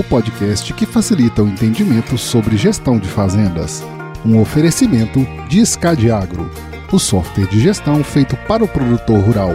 o podcast que facilita o entendimento sobre gestão de fazendas. Um oferecimento de Escadiagro, o software de gestão feito para o produtor rural.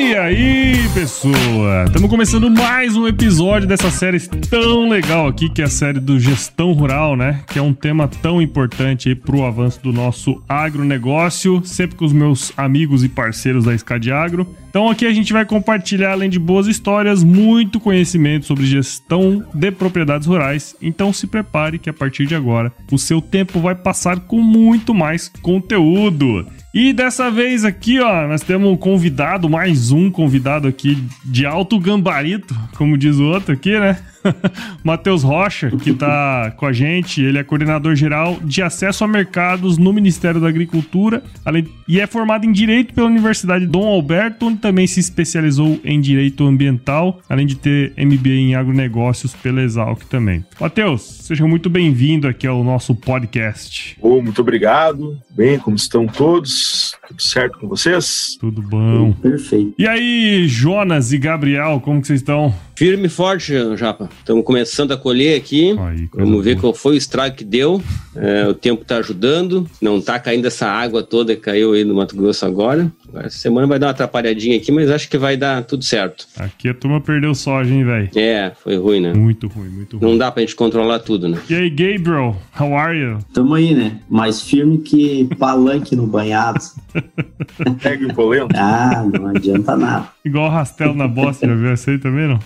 E aí, pessoa? Estamos começando mais um episódio dessa série tão legal aqui, que é a série do Gestão Rural, né? Que é um tema tão importante para o avanço do nosso agronegócio, sempre com os meus amigos e parceiros da Escad Agro. Então aqui a gente vai compartilhar, além de boas histórias, muito conhecimento sobre gestão de propriedades rurais. Então se prepare que a partir de agora o seu tempo vai passar com muito mais conteúdo. E dessa vez aqui, ó, nós temos um convidado, mais um convidado aqui de alto gambarito, como diz o outro aqui, né? Matheus Rocha, que está com a gente, ele é coordenador geral de acesso a mercados no Ministério da Agricultura além, e é formado em Direito pela Universidade Dom Alberto, onde também se especializou em Direito Ambiental, além de ter MBA em Agronegócios pela Exalc também. Matheus, seja muito bem-vindo aqui ao nosso podcast. Oh, muito obrigado. Bem, como estão todos? Tudo certo com vocês? Tudo bom. Perfeito. E aí, Jonas e Gabriel, como que vocês estão? Firme e forte, Japa. Estamos começando a colher aqui. Aí, Vamos ver boa. qual foi o estrago que deu. É, o tempo está ajudando. Não está caindo essa água toda que caiu aí no Mato Grosso agora. Essa semana vai dar uma atrapalhadinha aqui, mas acho que vai dar tudo certo. Aqui a turma perdeu soja, hein, velho? É, foi ruim, né? Muito ruim, muito ruim. Não dá pra gente controlar tudo, né? E aí, Gabriel, how are you? Tamo aí, né? Mais firme que palanque no banhado. Pega o polento. Ah, não adianta nada. Igual rastelo na bosta, já viu essa aí também, não?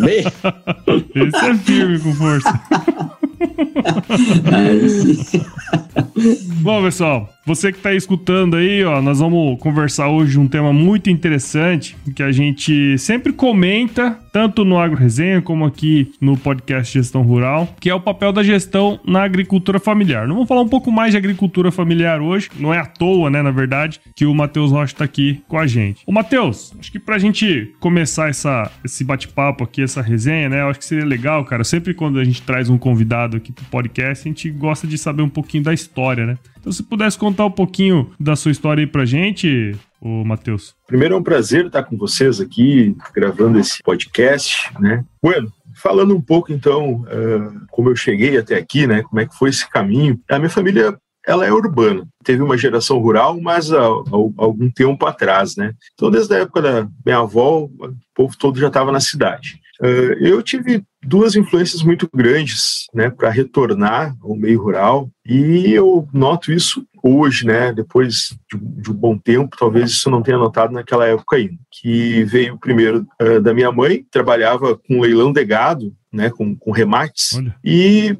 Bem... Esse é firme com força. Bom, pessoal, você que está escutando aí, ó, nós vamos conversar hoje um tema muito interessante que a gente sempre comenta, tanto no Agro Resenha como aqui no podcast Gestão Rural, que é o papel da gestão na agricultura familiar. Não vamos falar um pouco mais de agricultura familiar hoje, não é à toa, né, na verdade, que o Matheus Rocha está aqui com a gente. Ô, Matheus, acho que para a gente começar essa, esse bate-papo aqui, essa resenha, né, eu acho que seria legal, cara, sempre quando a gente traz um convidado aqui pro podcast, a gente gosta de saber um pouquinho da história, né? Então, se pudesse contar um pouquinho da sua história aí pra gente, o Matheus. Primeiro é um prazer estar com vocês aqui, gravando esse podcast, né? Bueno, falando um pouco então uh, como eu cheguei até aqui, né? Como é que foi esse caminho? A minha família ela é urbana. Teve uma geração rural, mas há, há, algum tempo atrás, né? Então, desde a época da minha avó, o povo todo já estava na cidade. Uh, eu tive duas influências muito grandes, né, para retornar ao meio rural, e eu noto isso hoje, né, depois de, de, um bom tempo, talvez isso não tenha notado naquela época ainda, que veio primeiro uh, da minha mãe, trabalhava com leilão de gado, né, com, com remates, Olha. e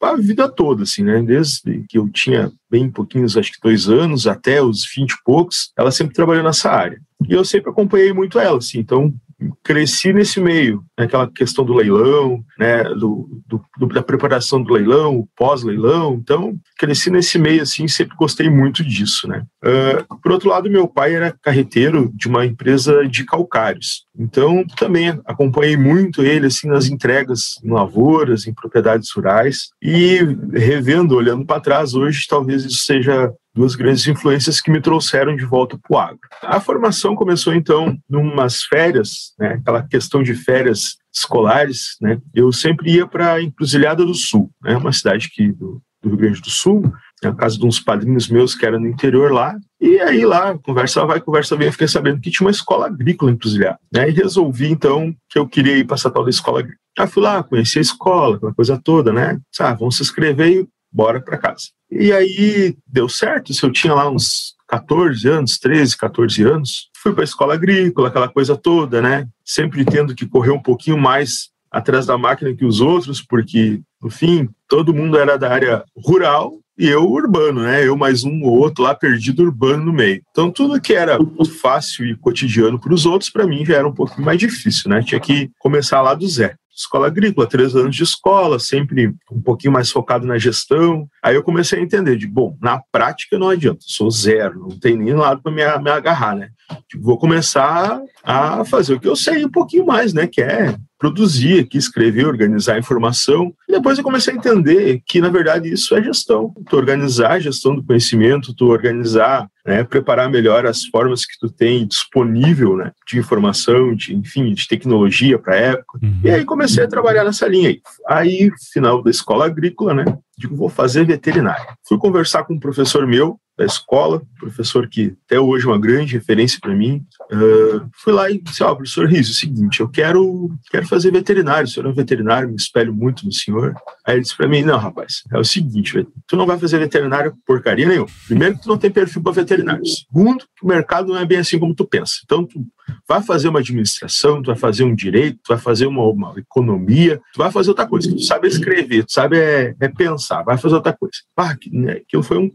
a vida toda, assim, né, desde que eu tinha bem pouquinhos, acho que dois anos, até os vinte e poucos, ela sempre trabalhou nessa área. E eu sempre acompanhei muito ela, assim, então cresci nesse meio, né, aquela questão do leilão, né, do, do, da preparação do leilão, pós-leilão, então cresci nesse meio assim, sempre gostei muito disso, né. Uh, por outro lado, meu pai era carreteiro de uma empresa de calcários, então também acompanhei muito ele assim nas entregas em lavouras, em propriedades rurais. E revendo, olhando para trás hoje, talvez isso seja duas grandes influências que me trouxeram de volta para o agro. A formação começou então numas férias, né, aquela questão de férias escolares, né, eu sempre ia para a Encruzilhada do Sul, né, uma cidade aqui do, do Rio Grande do Sul, na casa de uns padrinhos meus que era no interior lá, e aí lá, conversa vai, conversa vem, eu fiquei sabendo que tinha uma escola agrícola encruzilhada, né, e resolvi então que eu queria ir para essa tal da escola agrícola. Aí fui lá, conheci a escola, aquela coisa toda, né, ah, vamos se inscrever e bora para casa. E aí deu certo, se eu tinha lá uns 14 anos, 13, 14 anos, fui para a escola agrícola, aquela coisa toda, né? Sempre tendo que correr um pouquinho mais atrás da máquina que os outros, porque, no fim, todo mundo era da área rural e eu urbano, né? Eu mais um ou outro lá perdido urbano no meio. Então tudo que era fácil e cotidiano para os outros, para mim já era um pouquinho mais difícil, né? Tinha que começar lá do zero escola agrícola, três anos de escola, sempre um pouquinho mais focado na gestão. Aí eu comecei a entender de, bom, na prática não adianta, sou zero, não tem nem lado para me, me agarrar, né? Tipo, vou começar a fazer o que eu sei um pouquinho mais, né? Que é produzir aqui, escrever, organizar informação. E depois eu comecei a entender que, na verdade, isso é gestão. Tu organizar a gestão do conhecimento, tu organizar, né, preparar melhor as formas que tu tem disponível né, de informação, de, enfim, de tecnologia para a época. Uhum. E aí comecei a trabalhar nessa linha aí. Aí, final da escola agrícola, né? Digo, vou fazer veterinária. Fui conversar com um professor meu, da escola, professor que até hoje é uma grande referência para mim. Uh, fui lá e disse: Ó, oh, professor Riso, é o seguinte, eu quero, quero fazer veterinário, o senhor é um veterinário, me espelho muito no senhor. Aí ele disse para mim: Não, rapaz, é o seguinte, tu não vai fazer veterinário porcaria nenhuma. Primeiro, tu não tem perfil para veterinário. Segundo, o mercado não é bem assim como tu pensa. Então, tu vai fazer uma administração, tu vai fazer um direito, tu vai fazer uma, uma economia, tu vai fazer outra coisa. Tu sabe escrever, tu sabe é, é pensar, vai fazer outra coisa. Ah, aquilo foi um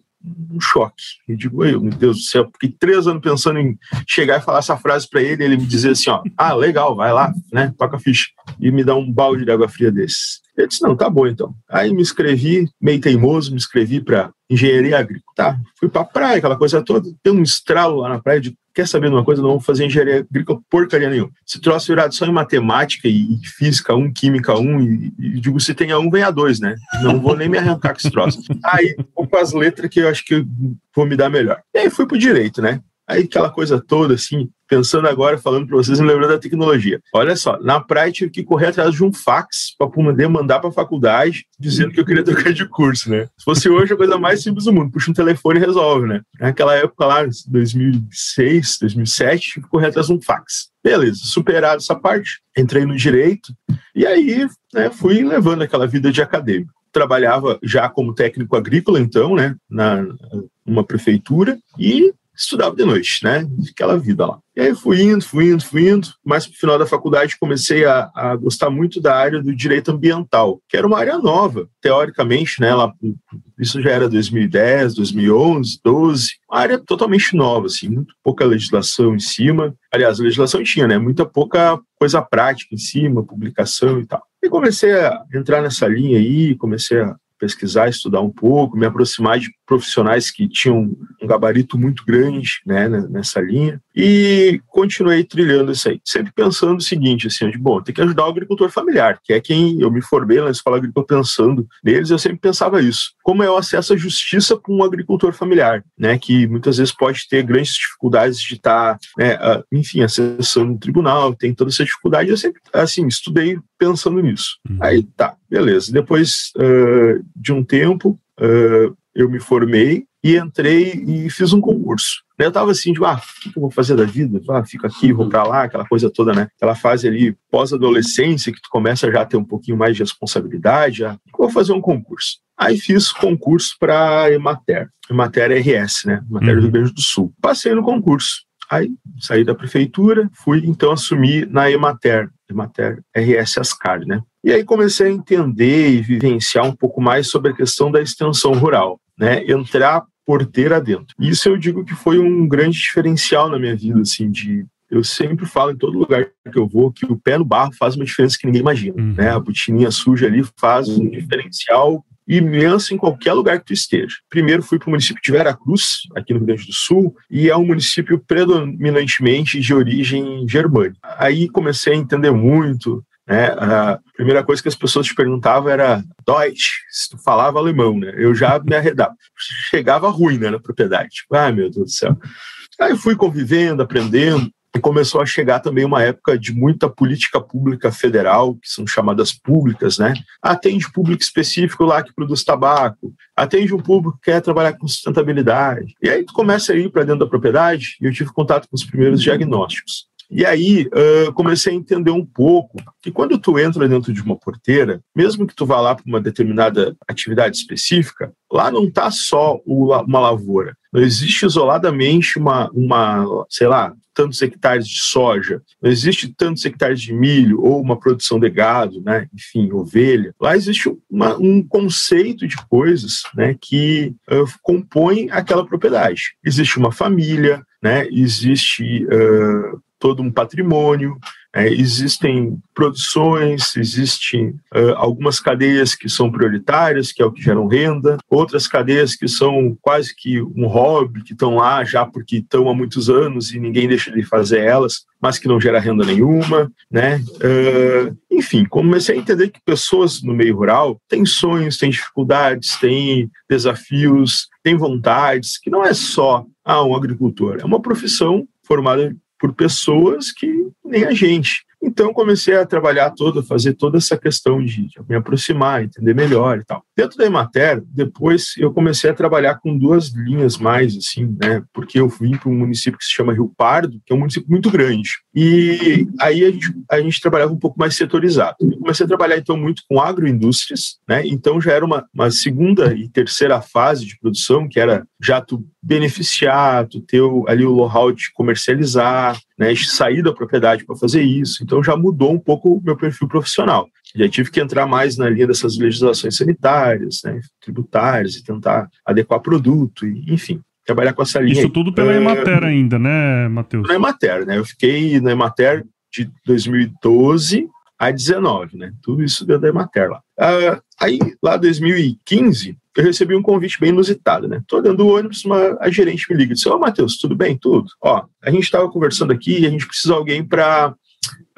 um choque. Eu digo, meu Deus do céu, fiquei três anos pensando em chegar e falar essa frase para ele, ele me dizer assim, ó, ah, legal, vai lá, né, toca a ficha, e me dá um balde de água fria desses. Eu disse, não, tá bom então. Aí me inscrevi, meio teimoso, me inscrevi para engenharia agrícola, tá? Fui para praia, aquela coisa toda, deu um estralo lá na praia de quer saber de uma coisa? Não vou fazer engenharia agrícola porcaria nenhuma. Se troço virado só em matemática e, física um, química um, e, e, digo, se tem a um, vem a dois, né? Não vou nem me arrancar com esse troço. Aí, vou com as letras que eu acho que vou me dar melhor. E aí fui pro direito, né? Aí aquela coisa toda, assim, pensando agora, falando para vocês, me lembrando da tecnologia. Olha só, na praia tive que correr atrás de um fax para poder mandar para a faculdade dizendo que eu queria trocar de curso, né? Se fosse hoje, a coisa mais simples do mundo, puxa um telefone e resolve, né? Naquela época lá, 2006, 2007, tive que correr atrás de um fax. Beleza, superado essa parte, entrei no direito e aí né, fui levando aquela vida de acadêmico trabalhava já como técnico agrícola, então, né, na uma prefeitura, e estudava de noite, né? Aquela vida lá. E aí fui indo, fui indo, fui indo. Mas no final da faculdade comecei a, a, gostar muito da área do direito ambiental, que era uma área nova, teoricamente, né? Lá, isso já era 2010, 2011, 12. Uma área totalmente nova, assim, muito pouca legislação em cima. Aliás, a legislação tinha, né? Muita pouca coisa prática em cima, publicação e tal. E comecei a entrar nessa linha aí, comecei a pesquisar, estudar um pouco, me aproximar de profissionais que tinham um gabarito muito grande né, nessa linha e continuei trilhando isso aí, sempre pensando o seguinte, assim, de, bom, tem que ajudar o agricultor familiar, que é quem eu me formei na escola agrícola pensando neles, eu sempre pensava isso. Como é o acesso à justiça para um agricultor familiar, né, que muitas vezes pode ter grandes dificuldades de estar, tá, né, enfim, acessando o tribunal, tem toda essa dificuldade, eu sempre, assim, estudei pensando nisso. Uhum. Aí, tá, beleza. Depois uh, de um tempo, uh, eu me formei e entrei e fiz um concurso. Eu estava assim, de, ah, o que eu vou fazer da vida? Ah, fico aqui, vou para lá, aquela coisa toda, né? Aquela fase ali pós-adolescência, que tu começa já a ter um pouquinho mais de responsabilidade, já, vou fazer um concurso. Aí fiz concurso para Emater, Emater RS, né? Emater uhum. do Rio Grande do Sul. Passei no concurso. Aí saí da prefeitura, fui então assumir na Emater, Emater RS Ascar, né? E aí comecei a entender e vivenciar um pouco mais sobre a questão da extensão rural, né? Entrar porteira dentro. Isso eu digo que foi um grande diferencial na minha vida, assim, de eu sempre falo em todo lugar que eu vou que o pé no barro faz uma diferença que ninguém imagina, uhum. né? A botininha suja ali faz um diferencial imenso em qualquer lugar que tu esteja. Primeiro fui para o município de Veracruz, aqui no Rio Grande do Sul, e é um município predominantemente de origem germânica. Aí comecei a entender muito, né? A primeira coisa que as pessoas te perguntavam era Deutsch, se tu falava alemão, né? Eu já me arredava. Chegava ruim né, na propriedade. Tipo, ah, meu Deus do céu. Aí fui convivendo, aprendendo, e começou a chegar também uma época de muita política pública federal, que são chamadas públicas, né? Atende público específico lá que produz tabaco, atende um público que quer trabalhar com sustentabilidade. E aí tu começa a ir para dentro da propriedade e eu tive contato com os primeiros diagnósticos. E aí uh, comecei a entender um pouco que quando tu entra dentro de uma porteira, mesmo que tu vá lá para uma determinada atividade específica, lá não está só uma lavoura. Não existe isoladamente uma, uma, sei lá, tantos hectares de soja, não existe tantos hectares de milho ou uma produção de gado, né? enfim, ovelha. Lá existe uma, um conceito de coisas né, que uh, compõem aquela propriedade. Existe uma família, né? existe uh, todo um patrimônio, é, existem produções, existem uh, algumas cadeias que são prioritárias, que é o que geram renda, outras cadeias que são quase que um hobby, que estão lá já porque estão há muitos anos e ninguém deixa de fazer elas, mas que não gera renda nenhuma, né? Uh, enfim, comecei a entender que pessoas no meio rural têm sonhos, têm dificuldades, têm desafios, têm vontades, que não é só ah, um agricultor, é uma profissão formada por pessoas que nem a gente. Então comecei a trabalhar toda, fazer toda essa questão de, de, me aproximar, entender melhor e tal. Dentro da Emater, depois eu comecei a trabalhar com duas linhas mais, assim, né? Porque eu vim para um município que se chama Rio Pardo, que é um município muito grande. E aí a gente, a gente trabalhava um pouco mais setorizado. Eu comecei a trabalhar então muito com agroindústrias, né? Então já era uma, uma segunda e terceira fase de produção, que era já tu beneficiar, tu ter ali o know-how de comercializar, né, sair da propriedade para fazer isso. Então já mudou um pouco o meu perfil profissional. Já tive que entrar mais na linha dessas legislações sanitárias, né, tributárias, e tentar adequar produto, e, enfim, trabalhar com essa linha. Isso tudo pela é, Emater ainda, né, Matheus? Na Emater, né? Eu fiquei na Emater de 2012 a 19, né? Tudo isso dentro da Emater lá. Uh, aí, lá em 2015, eu recebi um convite bem inusitado, né? Tô dando o ônibus, uma, a gerente me liga e disse: Ô, Matheus, tudo bem? Tudo? Ó, a gente estava conversando aqui e a gente precisa de alguém para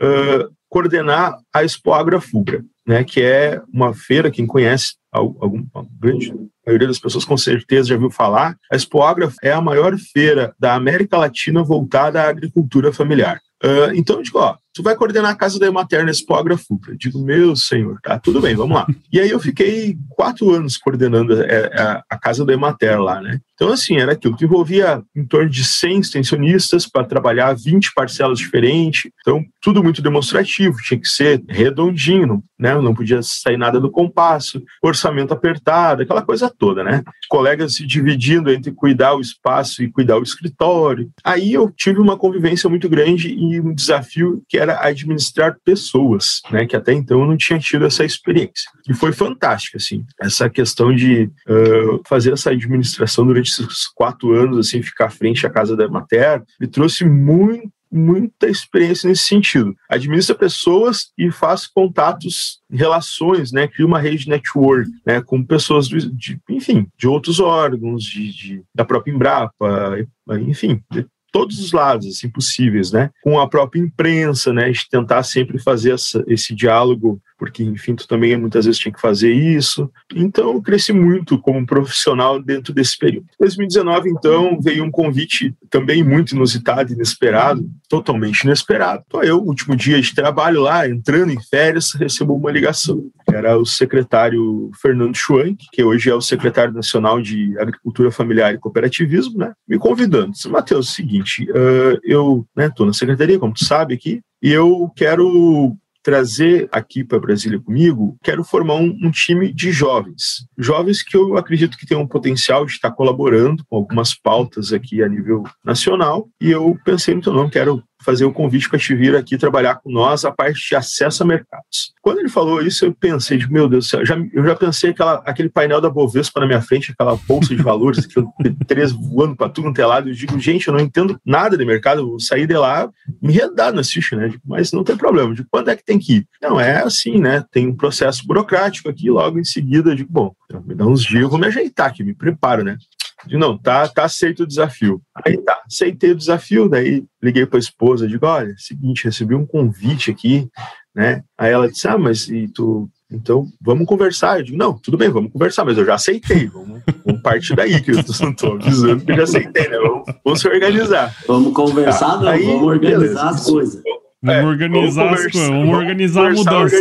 uh, coordenar a Expo Agrafugra, né? Que é uma feira, quem conhece, algum, grande a maioria das pessoas com certeza já viu falar. A Expo Agra é a maior feira da América Latina voltada à agricultura familiar. Uh, então eu digo, ó, tu vai coordenar a casa da Emater nesse Futra. Digo, meu senhor, tá, tudo bem, vamos lá. E aí eu fiquei quatro anos coordenando a, é, a, a casa da Emater lá, né? Então, assim, era aquilo que envolvia em torno de 100 extensionistas para trabalhar 20 parcelas diferentes. Então, tudo muito demonstrativo, tinha que ser redondinho, né? Não podia sair nada do compasso, orçamento apertado, aquela coisa toda, né? Colegas se dividindo entre cuidar o espaço e cuidar o escritório. Aí eu tive uma convivência muito grande e um desafio que era administrar pessoas, né? Que até então eu não tinha tido essa experiência. E foi fantástica, assim, essa questão de uh, fazer essa administração durante esses quatro anos, assim, ficar à frente da casa da mater, me trouxe muito muita experiência nesse sentido. Administra pessoas e faz contatos, relações, né? Cria uma rede network, né? Com pessoas, de, de enfim, de outros órgãos, de, de, da própria Embrapa, enfim, de todos os lados, assim, possíveis, né? Com a própria imprensa, né? De tentar sempre fazer essa, esse diálogo porque, enfim, tu também muitas vezes tinha que fazer isso. Então, eu cresci muito como profissional dentro desse período. Em 2019, então, veio um convite também muito inusitado, inesperado, totalmente inesperado. Então, eu, último dia de trabalho lá, entrando em férias, recebo uma ligação. Era o secretário Fernando Schwank, que hoje é o secretário nacional de Agricultura Familiar e Cooperativismo, né, me convidando. Disse, Matheus, é o seguinte, uh, eu estou né, na secretaria, como tu sabe aqui, e eu quero trazer aqui para Brasília comigo, quero formar um, um, time de jovens. Jovens que eu acredito que têm um potencial de estar colaborando com algumas pautas aqui a nível nacional. E eu pensei, então, não, quero fazer o convite para te vir aqui trabalhar com nós a parte de acesso a mercados. Quando ele falou isso, eu pensei, de, meu Deus do céu, já, eu já pensei aquela, aquele painel da Bovespa na minha frente, aquela bolsa de valores, três voando para tudo quanto é lado. Eu digo, gente, eu não entendo nada de mercado, eu vou sair de lá me redar na ficha, né? Digo, mas não tem problema. De quando é que tem que ir? Não, é assim, né? Tem um processo burocrático aqui, logo em seguida, digo, bom, então, me dá uns dias, eu vou me ajeitar aqui, me preparo, né? Digo, não, tá, tá aceito o desafio. Aí tá, aceitei o desafio, daí liguei para a esposa, digo, olha, seguinte, recebi um convite aqui, né? Aí ela disse, ah, mas e tu, então vamos conversar. Eu digo, não, tudo bem, vamos conversar, mas eu já aceitei, vamos, vamos partir daí, que eu estou avisando que eu já aceitei, né? Vamos, vamos se organizar. Vamos conversar, tá, não, aí, vamos organizar beleza, as coisas. Vamos é, organizar vamos as coisas, vamos organizar a mudança.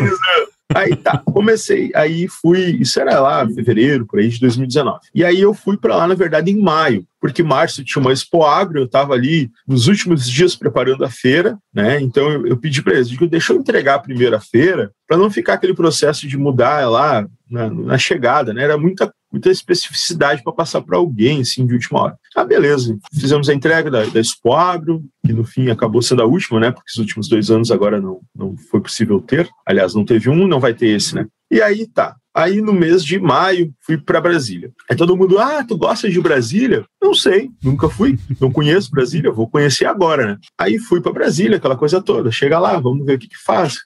Aí tá, comecei, aí fui, isso era lá fevereiro, por aí de 2019. E aí eu fui para lá, na verdade, em maio, porque março tinha uma Expo Agro, eu estava ali nos últimos dias preparando a feira, né? Então eu, eu pedi para eles, digo, deixa eu entregar a primeira feira, para não ficar aquele processo de mudar lá na, na chegada, né? Era muita muita especificidade para passar para alguém, assim, de última hora. Ah, beleza. Fizemos a entrega da, da Expo Agro, que no fim acabou sendo a última, né? Porque os últimos dois anos agora não, não foi possível ter. Aliás, não teve um, não vai ter esse, né? E aí tá. Aí no mês de maio fui para Brasília. Aí todo mundo, ah, tu gosta de Brasília? Não sei, nunca fui, não conheço Brasília, vou conhecer agora, né? Aí fui para Brasília, aquela coisa toda. Chega lá, vamos ver o que que faz.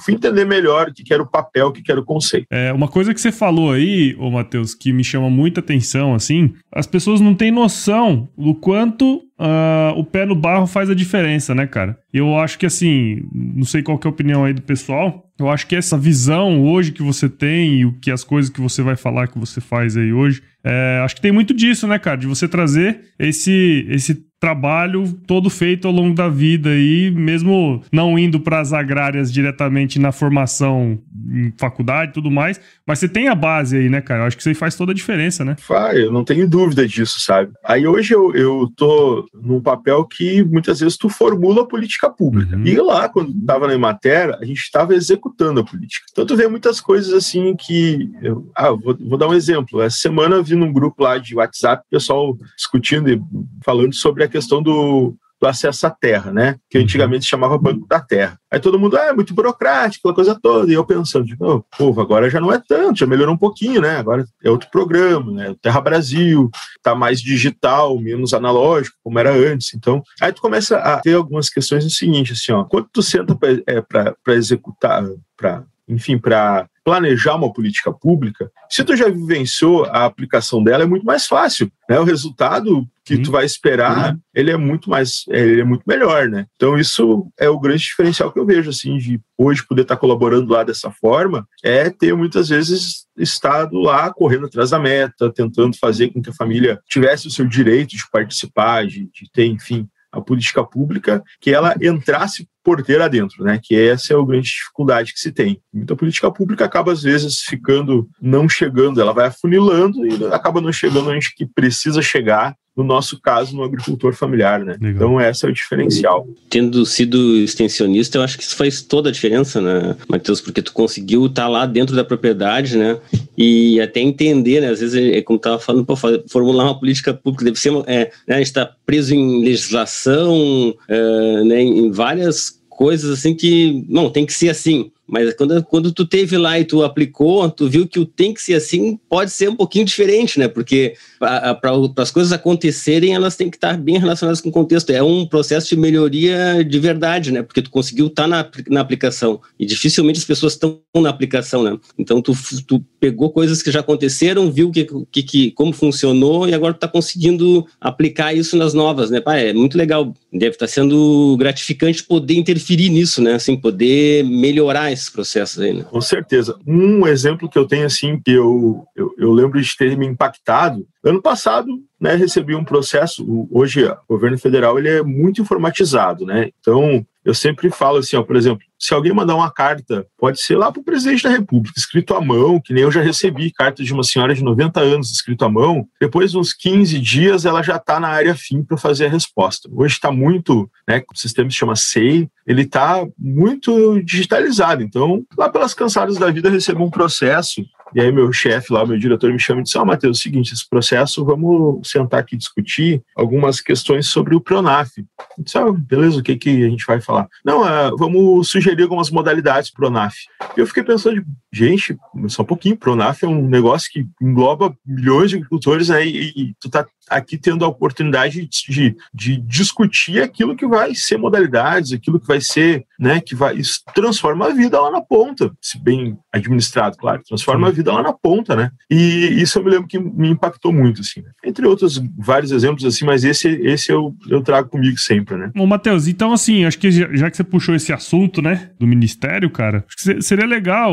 Fui entender melhor o que era o papel, o que era o conceito. É, uma coisa que você falou aí, ô Matheus, que me chama muita atenção, assim, as pessoas não têm noção do quanto uh, o pé no barro faz a diferença, né, cara? Eu acho que, assim, não sei qual é a opinião aí do pessoal, eu acho que essa visão hoje que você tem e o que as coisas que você vai falar que você faz aí hoje, é, acho que tem muito disso, né, cara? De você trazer esse, esse trabalho todo feito ao longo da vida e mesmo não indo para as agrárias diretamente na formação em faculdade e tudo mais, mas você tem a base aí, né, cara? Eu acho que isso aí faz toda a diferença, né? Faz, eu não tenho dúvida disso, sabe? Aí hoje eu, eu tô num papel que muitas vezes tu formula a política pública. Uhum. E lá, quando tava na Imater, a gente estava executando a política. Então tu vê muitas coisas assim que... Eu, ah, vou, vou dar um exemplo. Essa semana num grupo lá de WhatsApp, pessoal discutindo e falando sobre a questão do, do acesso à terra, né? Que uhum. antigamente se chamava Banco da Terra. Aí todo mundo, ah, é muito burocrático, aquela coisa toda. E eu pensando, tipo, oh, povo, agora já não é tanto, já melhorou um pouquinho, né? Agora é outro programa, né? Terra Brasil, tá mais digital, menos analógico, como era antes. Então, aí tu começa a ter algumas questões no seguinte, assim, ó, quando tu senta para é, executar, para enfim, para planejar uma política pública, se tu já vivenciou a aplicação dela, é muito mais fácil, né? O resultado que tu vai esperar, ele é muito mais, ele é muito melhor, né? Então isso é o grande diferencial que eu vejo, assim, de hoje poder estar colaborando lá dessa forma, é ter muitas vezes estado lá correndo atrás da meta, tentando fazer com que a família tivesse o seu direito de participar, de, de ter, enfim, a política pública, que ela entrasse porteira dentro, né? Que essa é a grande dificuldade que se tem. Muita política pública acaba às vezes ficando não chegando, ela vai afunilando e acaba não chegando onde que precisa chegar no nosso caso, no agricultor familiar, né? Legal. Então, esse é o diferencial. Tendo sido extensionista, eu acho que isso faz toda a diferença, né, Matheus? Porque tu conseguiu estar tá lá dentro da propriedade, né? E até entender, né? Às vezes, é como estava falando, para formular uma política pública deve ser, é, né? a gente está preso em legislação, é, né? Em várias coisas assim que, não, tem que ser assim. Mas quando, quando tu teve lá e tu aplicou, tu viu que o tem que ser assim pode ser um pouquinho diferente, né? Porque para as coisas acontecerem, elas têm que estar bem relacionadas com o contexto. É um processo de melhoria de verdade, né? Porque tu conseguiu estar na, na aplicação. E dificilmente as pessoas estão na aplicação, né? Então tu, tu pegou coisas que já aconteceram, viu que, que, que como funcionou e agora tu está conseguindo aplicar isso nas novas, né? Pá, é muito legal. Deve estar sendo gratificante poder interferir nisso, né? Assim, poder melhorar esses processos aí, né? Com certeza. Um exemplo que eu tenho, assim, que eu, eu, eu lembro de ter me impactado, ano passado, né, recebi um processo, hoje o governo federal ele é muito informatizado, né, então eu sempre falo assim, ó, por exemplo, se alguém mandar uma carta, pode ser lá para o presidente da República, escrito à mão, que nem eu já recebi carta de uma senhora de 90 anos escrito à mão, depois de uns 15 dias ela já está na área fim para fazer a resposta. Hoje está muito, né, o sistema se chama SEI, ele está muito digitalizado, então lá pelas cansadas da vida recebo um processo e aí meu chefe lá, meu diretor me chama e diz, ó, oh, Matheus, é o seguinte, esse processo, vamos sentar aqui e discutir algumas questões sobre o Pronaf. Eu disse, ah, beleza, o que, que a gente vai falar? Não, uh, vamos sugerir algumas modalidades Pronaf. E eu fiquei pensando, gente, só um pouquinho, Pronaf é um negócio que engloba milhões de agricultores, né, e, e tu tá aqui tendo a oportunidade de, de discutir aquilo que vai ser modalidades, aquilo que vai ser, né, que vai transforma a vida lá na ponta, se bem administrado, claro, transforma a vida lá na ponta, né? E isso eu me lembro que me impactou muito, assim. Né? Entre outros vários exemplos assim, mas esse esse eu, eu trago comigo sempre, né? Bom, Matheus, então assim, acho que já que você puxou esse assunto, né, do ministério, cara, acho que seria legal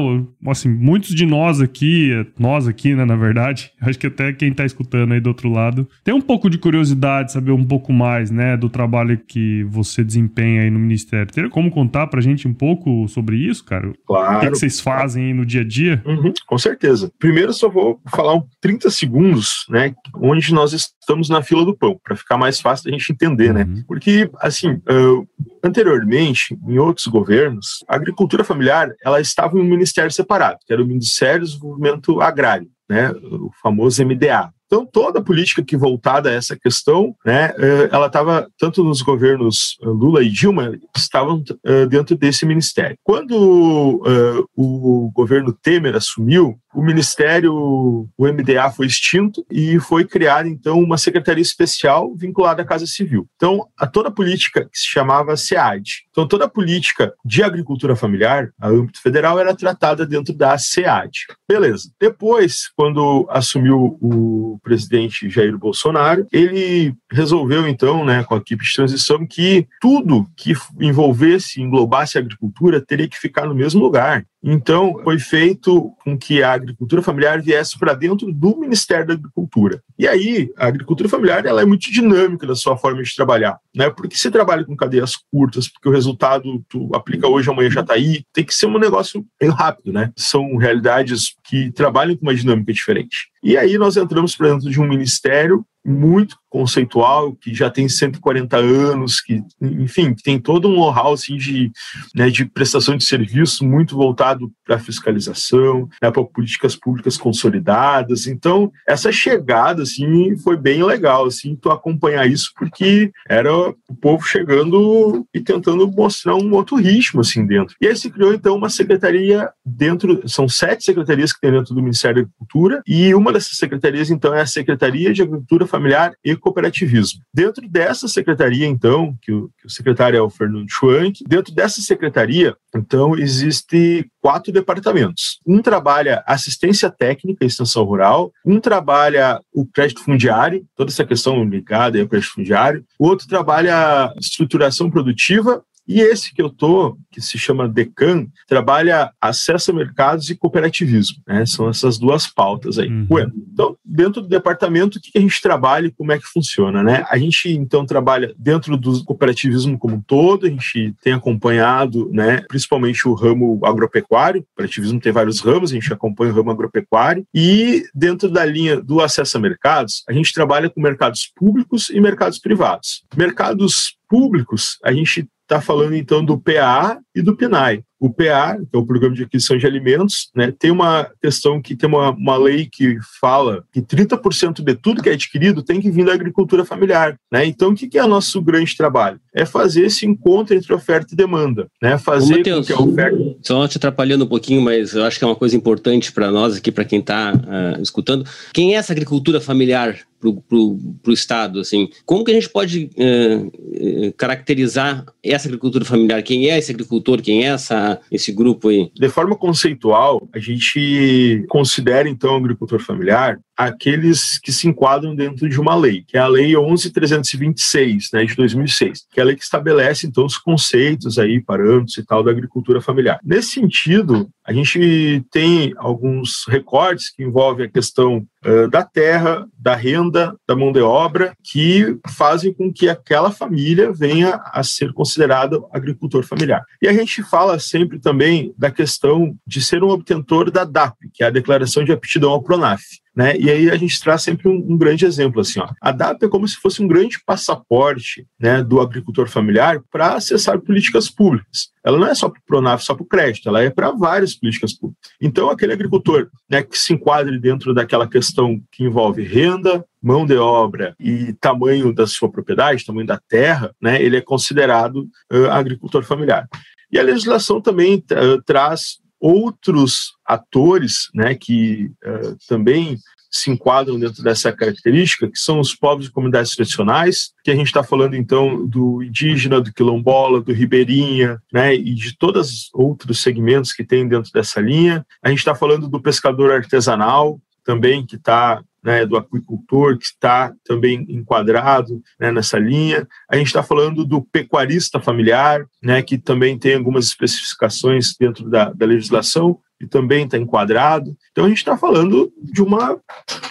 assim, muitos de nós aqui, nós aqui, né, na verdade, acho que até quem tá escutando aí do outro lado, tem um pouco de curiosidade, saber um pouco mais, né, do trabalho que você desempenha aí no Ministério. Teria como contar pra gente um pouco sobre isso, cara? Claro. O que, que vocês fazem aí no dia a dia? Uhum, com certeza. Primeiro, só vou falar um 30 segundos, né, onde nós estamos na fila do pão, para ficar mais fácil da gente entender, né? uhum. Porque, assim, uh, anteriormente, em outros governos, a agricultura familiar, ela estava em um ministério separado, que era o Ministério do Desenvolvimento Agrário, né, o famoso MDA. Então, toda política que voltada a essa questão, né, eh, ela estava, tanto nos governos eh, Lula e Dilma, estavam eh, dentro desse ministério. Quando uh, o governo Temer assumiu, o ministério, o MDA foi extinto e foi criada, então, uma secretaria especial vinculada à Casa Civil. Então, a toda a política que se chamava SEAD. Então, toda a política de agricultura familiar, a âmbito federal, era tratada dentro da SEAD. Beleza. Depois, quando assumiu o presidente Jair Bolsonaro, ele resolveu então, né, com a equipe de transição, que tudo que envolvesse, englobasse a agricultura teria que ficar no mesmo lugar. Então, foi feito com que a agricultura familiar viesse para dentro do Ministério da Agricultura. E aí, a agricultura familiar ela é muito dinâmica da sua forma de trabalhar, né? Porque se trabalha com cadeias curtas, porque o resultado tu aplica hoje, amanhã já está aí, tem que ser um negócio bem rápido, né? São realidades que trabalham com uma dinâmica diferente. E aí nós entramos para dentro de um ministério muito conceitual, que já tem 140 anos, que, enfim, tem todo um know-how assim, de, né, de prestação de serviço muito voltado para fiscalização, né, para políticas públicas consolidadas. Então, essa chegada assim, foi bem legal, assim, tu acompanhar isso, porque era o povo chegando e tentando mostrar um outro ritmo assim dentro. E aí se criou, então, uma secretaria dentro, são sete secretarias que tem dentro do Ministério da Agricultura, e uma dessas secretarias, então, é a Secretaria de Agricultura familiar e cooperativismo. Dentro dessa secretaria, então, que o, que o secretário é o Fernando Schwank, dentro dessa secretaria, então, existe quatro departamentos. Um trabalha assistência técnica e extensão rural, um trabalha o crédito fundiário, toda essa questão ligada ao crédito fundiário, o outro trabalha estruturação produtiva e esse que eu tô, que se chama Decan, trabalha acesso a mercados e cooperativismo. Né? São essas duas pautas aí. Uhum. Ué, então, dentro do departamento, o que a gente trabalha e como é que funciona? Né? A gente, então, trabalha dentro do cooperativismo como um todo, a gente tem acompanhado, né, principalmente o ramo agropecuário, o cooperativismo tem vários ramos, a gente acompanha o ramo agropecuário, e dentro da linha do acesso a mercados, a gente trabalha com mercados públicos e mercados privados. Mercados públicos, a gente está falando então do PA e do PNAE. O PA, que é o Programa de Aquisição de Alimentos, né, tem uma questão que tem uma, uma lei que fala que 30% de tudo que é adquirido tem que vir da agricultura familiar. Né? Então, o que, que é o nosso grande trabalho? É fazer esse encontro entre oferta e demanda. Né? Fazer Ô, Mateus, que a oferta. Só te atrapalhando um pouquinho, mas eu acho que é uma coisa importante para nós aqui, para quem está uh, ah, escutando. Quem é essa agricultura familiar para o Estado? Assim? Como que a gente pode uh, caracterizar essa agricultura familiar? Quem é esse agricultor? Quem é essa esse grupo aí? De forma conceitual, a gente considera então o agricultor familiar aqueles que se enquadram dentro de uma lei, que é a Lei 11.326, né, de 2006, que é a lei que estabelece, então, os conceitos aí, parâmetros e tal da agricultura familiar. Nesse sentido, a gente tem alguns recortes que envolvem a questão uh, da terra, da renda, da mão de obra, que fazem com que aquela família venha a ser considerada agricultor familiar. E a gente fala sempre também da questão de ser um obtentor da DAP, que é a Declaração de Aptidão ao PRONAF. Né? E aí a gente traz sempre um, um, grande exemplo assim, ó. A DAP é como se fosse um grande passaporte, né, do agricultor familiar para acessar políticas públicas. Ela não é só para o Pronaf, só para o crédito, ela é para várias políticas públicas. Então aquele agricultor, né, que se enquadre dentro daquela questão que envolve renda, mão de obra e tamanho da sua propriedade, tamanho da terra, né, ele é considerado uh, agricultor familiar. E a legislação também uh, traz outros atores né, que uh, também se enquadram dentro dessa característica, que são os povos e comunidades tradicionais, que a gente está falando então do indígena, do quilombola, do ribeirinha, né, e de todos os outros segmentos que tem dentro dessa linha. A gente está falando do pescador artesanal, também que está né, do aquicultor, que está também enquadrado né, nessa linha. A gente está falando do pecuarista familiar, né, que também tem algumas especificações dentro da, da legislação, e também está enquadrado. Então a gente está falando de uma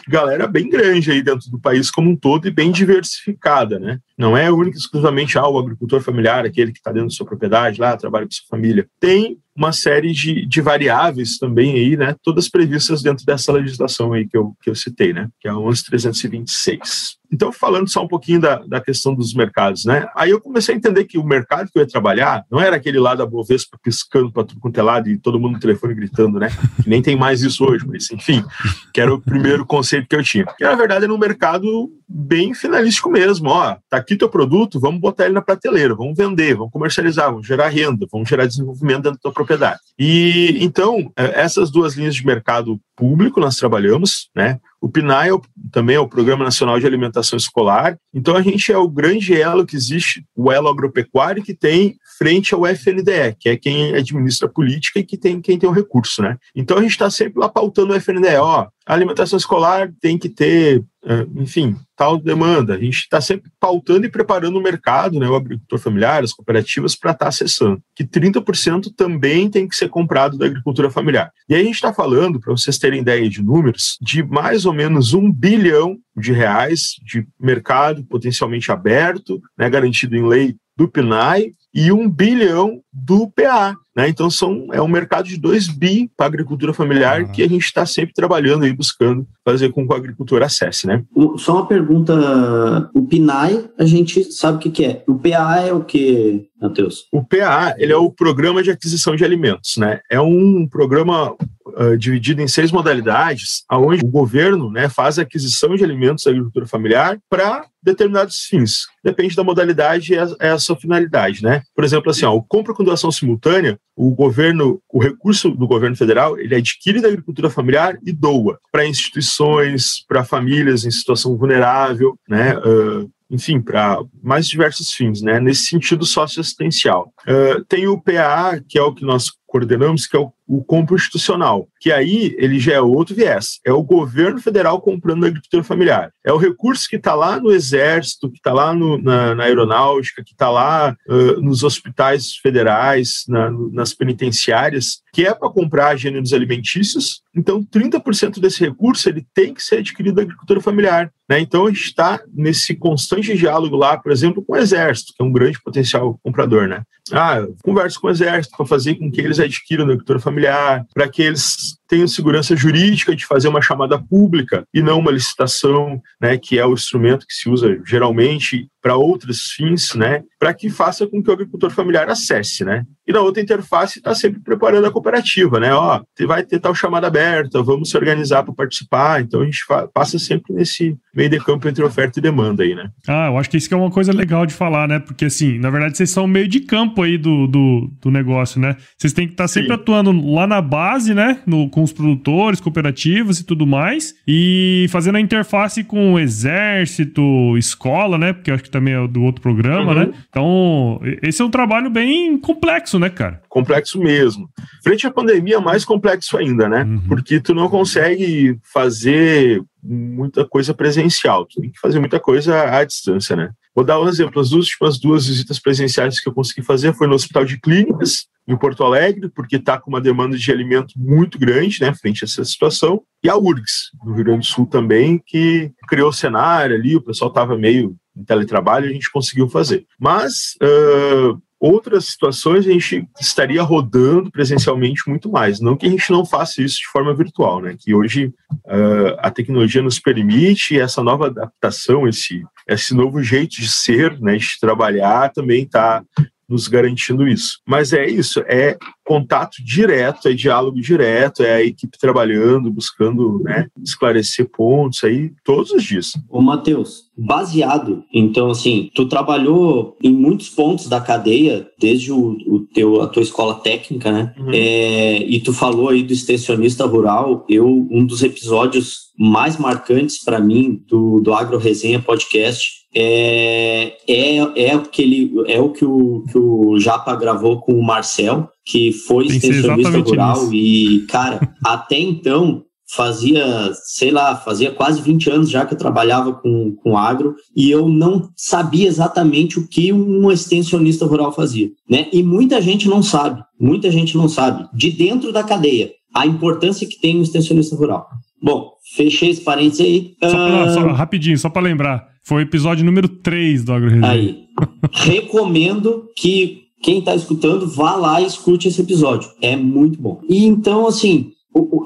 galera bem grande aí dentro do país como um todo e bem diversificada, né? Não é única exclusivamente ah, o agricultor familiar, aquele que está dentro da sua propriedade lá, trabalha com sua família. Tem uma série de, de variáveis também aí, né? Todas previstas dentro dessa legislação aí que eu, que eu citei, né? Que é a 11326. Então, falando só um pouquinho da, da questão dos mercados, né? Aí eu comecei a entender que o mercado que eu ia trabalhar não era aquele lá da Bovespa piscando para tudo quanto é lado e todo mundo no telefone gritando, né? Que nem tem mais isso hoje, mas enfim, que era o primeiro conceito que eu tinha. Que na verdade era um mercado bem finalístico mesmo. Ó, tá aqui teu produto, vamos botar ele na prateleira, vamos vender, vamos comercializar, vamos gerar renda, vamos gerar desenvolvimento dentro da tua propriedade. E então, é, essas duas linhas de mercado público nós trabalhamos, né? O PNAE é também é o Programa Nacional de Alimentação Escolar. Então a gente é o grande elo que existe, o elo agropecuário que tem frente ao FNDE, que é quem administra a política e que tem quem tem o recurso, né? Então a gente está sempre lá pautando o FNDE, ó, a alimentação escolar tem que ter, eh, enfim, tal demanda. A gente está sempre pautando e preparando o mercado, né, o agricultor familiar, as cooperativas, para estar tá acessando. Que 30% também tem que ser comprado da agricultura familiar. E aí a gente está falando, para vocês terem ideia de números, de mais ou menos um bilhão de reais de mercado potencialmente aberto, né, garantido em lei do PNAE, e um bilhão do PA. Né? Então são, é um mercado de 2 bi para a agricultura familiar uhum. que a gente está sempre trabalhando e buscando fazer com que o agricultor acesse. Né? Só uma pergunta: o PNAE a gente sabe o que, que é. O PA é o que, Matheus? O PA ele é o Programa de Aquisição de Alimentos. Né? É um programa uh, dividido em seis modalidades, onde o governo né, faz a aquisição de alimentos da agricultura familiar para determinados fins. Depende da modalidade e a, a sua finalidade. Né? Por exemplo, assim, ó, o compra com doação simultânea, o governo, o recurso do governo federal, ele adquire da agricultura familiar e doa para instituições, para famílias em situação vulnerável, né? Uh, enfim, para mais diversos fins, né? Nesse sentido socioassistencial. Uh, tem o PA, que é o que nós coordenamos, que é o, o compro institucional, que aí ele já é outro viés. É o governo federal comprando a agricultura familiar. É o recurso que está lá no Exército, que está lá no, na, na, aeronáutica, que está lá uh, nos hospitais federais, na, nas penitenciárias, que é para comprar gêneros alimentícios. Então, 30% desse recurso ele tem que ser adquirido da agricultura familiar. Né? Então, a gente está nesse constante diálogo lá, por exemplo, com o Exército, que é um grande potencial comprador. Né? Ah, converso com o Exército para fazer com que eles adquiram agricultura familiar, para que eles tenham segurança jurídica de fazer uma chamada pública e não uma licitação, né, que é o instrumento que se usa geralmente para outros fins, né, para que faça com que o agricultor familiar acesse, né. E na outra interface está sempre preparando a cooperativa, né, ó, vai ter tal chamada aberta, vamos se organizar para participar, então a gente passa sempre nesse meio de campo entre oferta e demanda aí, né. Ah, eu acho que isso que é uma coisa legal de falar, né, porque assim, na verdade vocês são meio de campo aí do, do, do negócio, né, vocês têm que estar tá sempre Sim. atuando lá na base, né, no com os produtores, cooperativas e tudo mais, e fazendo a interface com o exército, escola, né? Porque acho que também é do outro programa, uhum. né? Então, esse é um trabalho bem complexo, né, cara? Complexo mesmo. Frente à pandemia, mais complexo ainda, né? Uhum. Porque tu não consegue fazer muita coisa presencial, tu tem que fazer muita coisa à distância, né? Vou dar um exemplo. As últimas duas visitas presenciais que eu consegui fazer foi no Hospital de Clínicas, em Porto Alegre, porque está com uma demanda de alimento muito grande, né, frente a essa situação, e a URGS, no Rio Grande do Sul também, que criou o cenário ali, o pessoal estava meio em teletrabalho, a gente conseguiu fazer. Mas uh, outras situações a gente estaria rodando presencialmente muito mais. Não que a gente não faça isso de forma virtual, né? Que hoje uh, a tecnologia nos permite essa nova adaptação, esse, esse novo jeito de ser, né? De trabalhar também está nos garantindo isso. Mas é isso, é contato direto, é diálogo direto, é a equipe trabalhando, buscando né, esclarecer pontos aí todos os dias. Ô, Matheus, baseado, então, assim, tu trabalhou em muitos pontos da cadeia, desde o, o teu, a tua escola técnica, né? Uhum. É, e tu falou aí do extensionista rural, eu, um dos episódios mais marcantes para mim do, do Agro Resenha Podcast é, é, é, aquele, é o que o, que o Japa gravou com o Marcel, que foi extensionista rural. Isso. E, cara, até então fazia, sei lá, fazia quase 20 anos já que eu trabalhava com, com agro e eu não sabia exatamente o que um extensionista rural fazia, né? E muita gente não sabe, muita gente não sabe. De dentro da cadeia, a importância que tem o extensionista rural. Bom, fechei esse parênteses aí. Só pra, só, rapidinho, só para lembrar. Foi o episódio número 3 do Agro Aí. Recomendo que quem está escutando vá lá e escute esse episódio. É muito bom. E então, assim,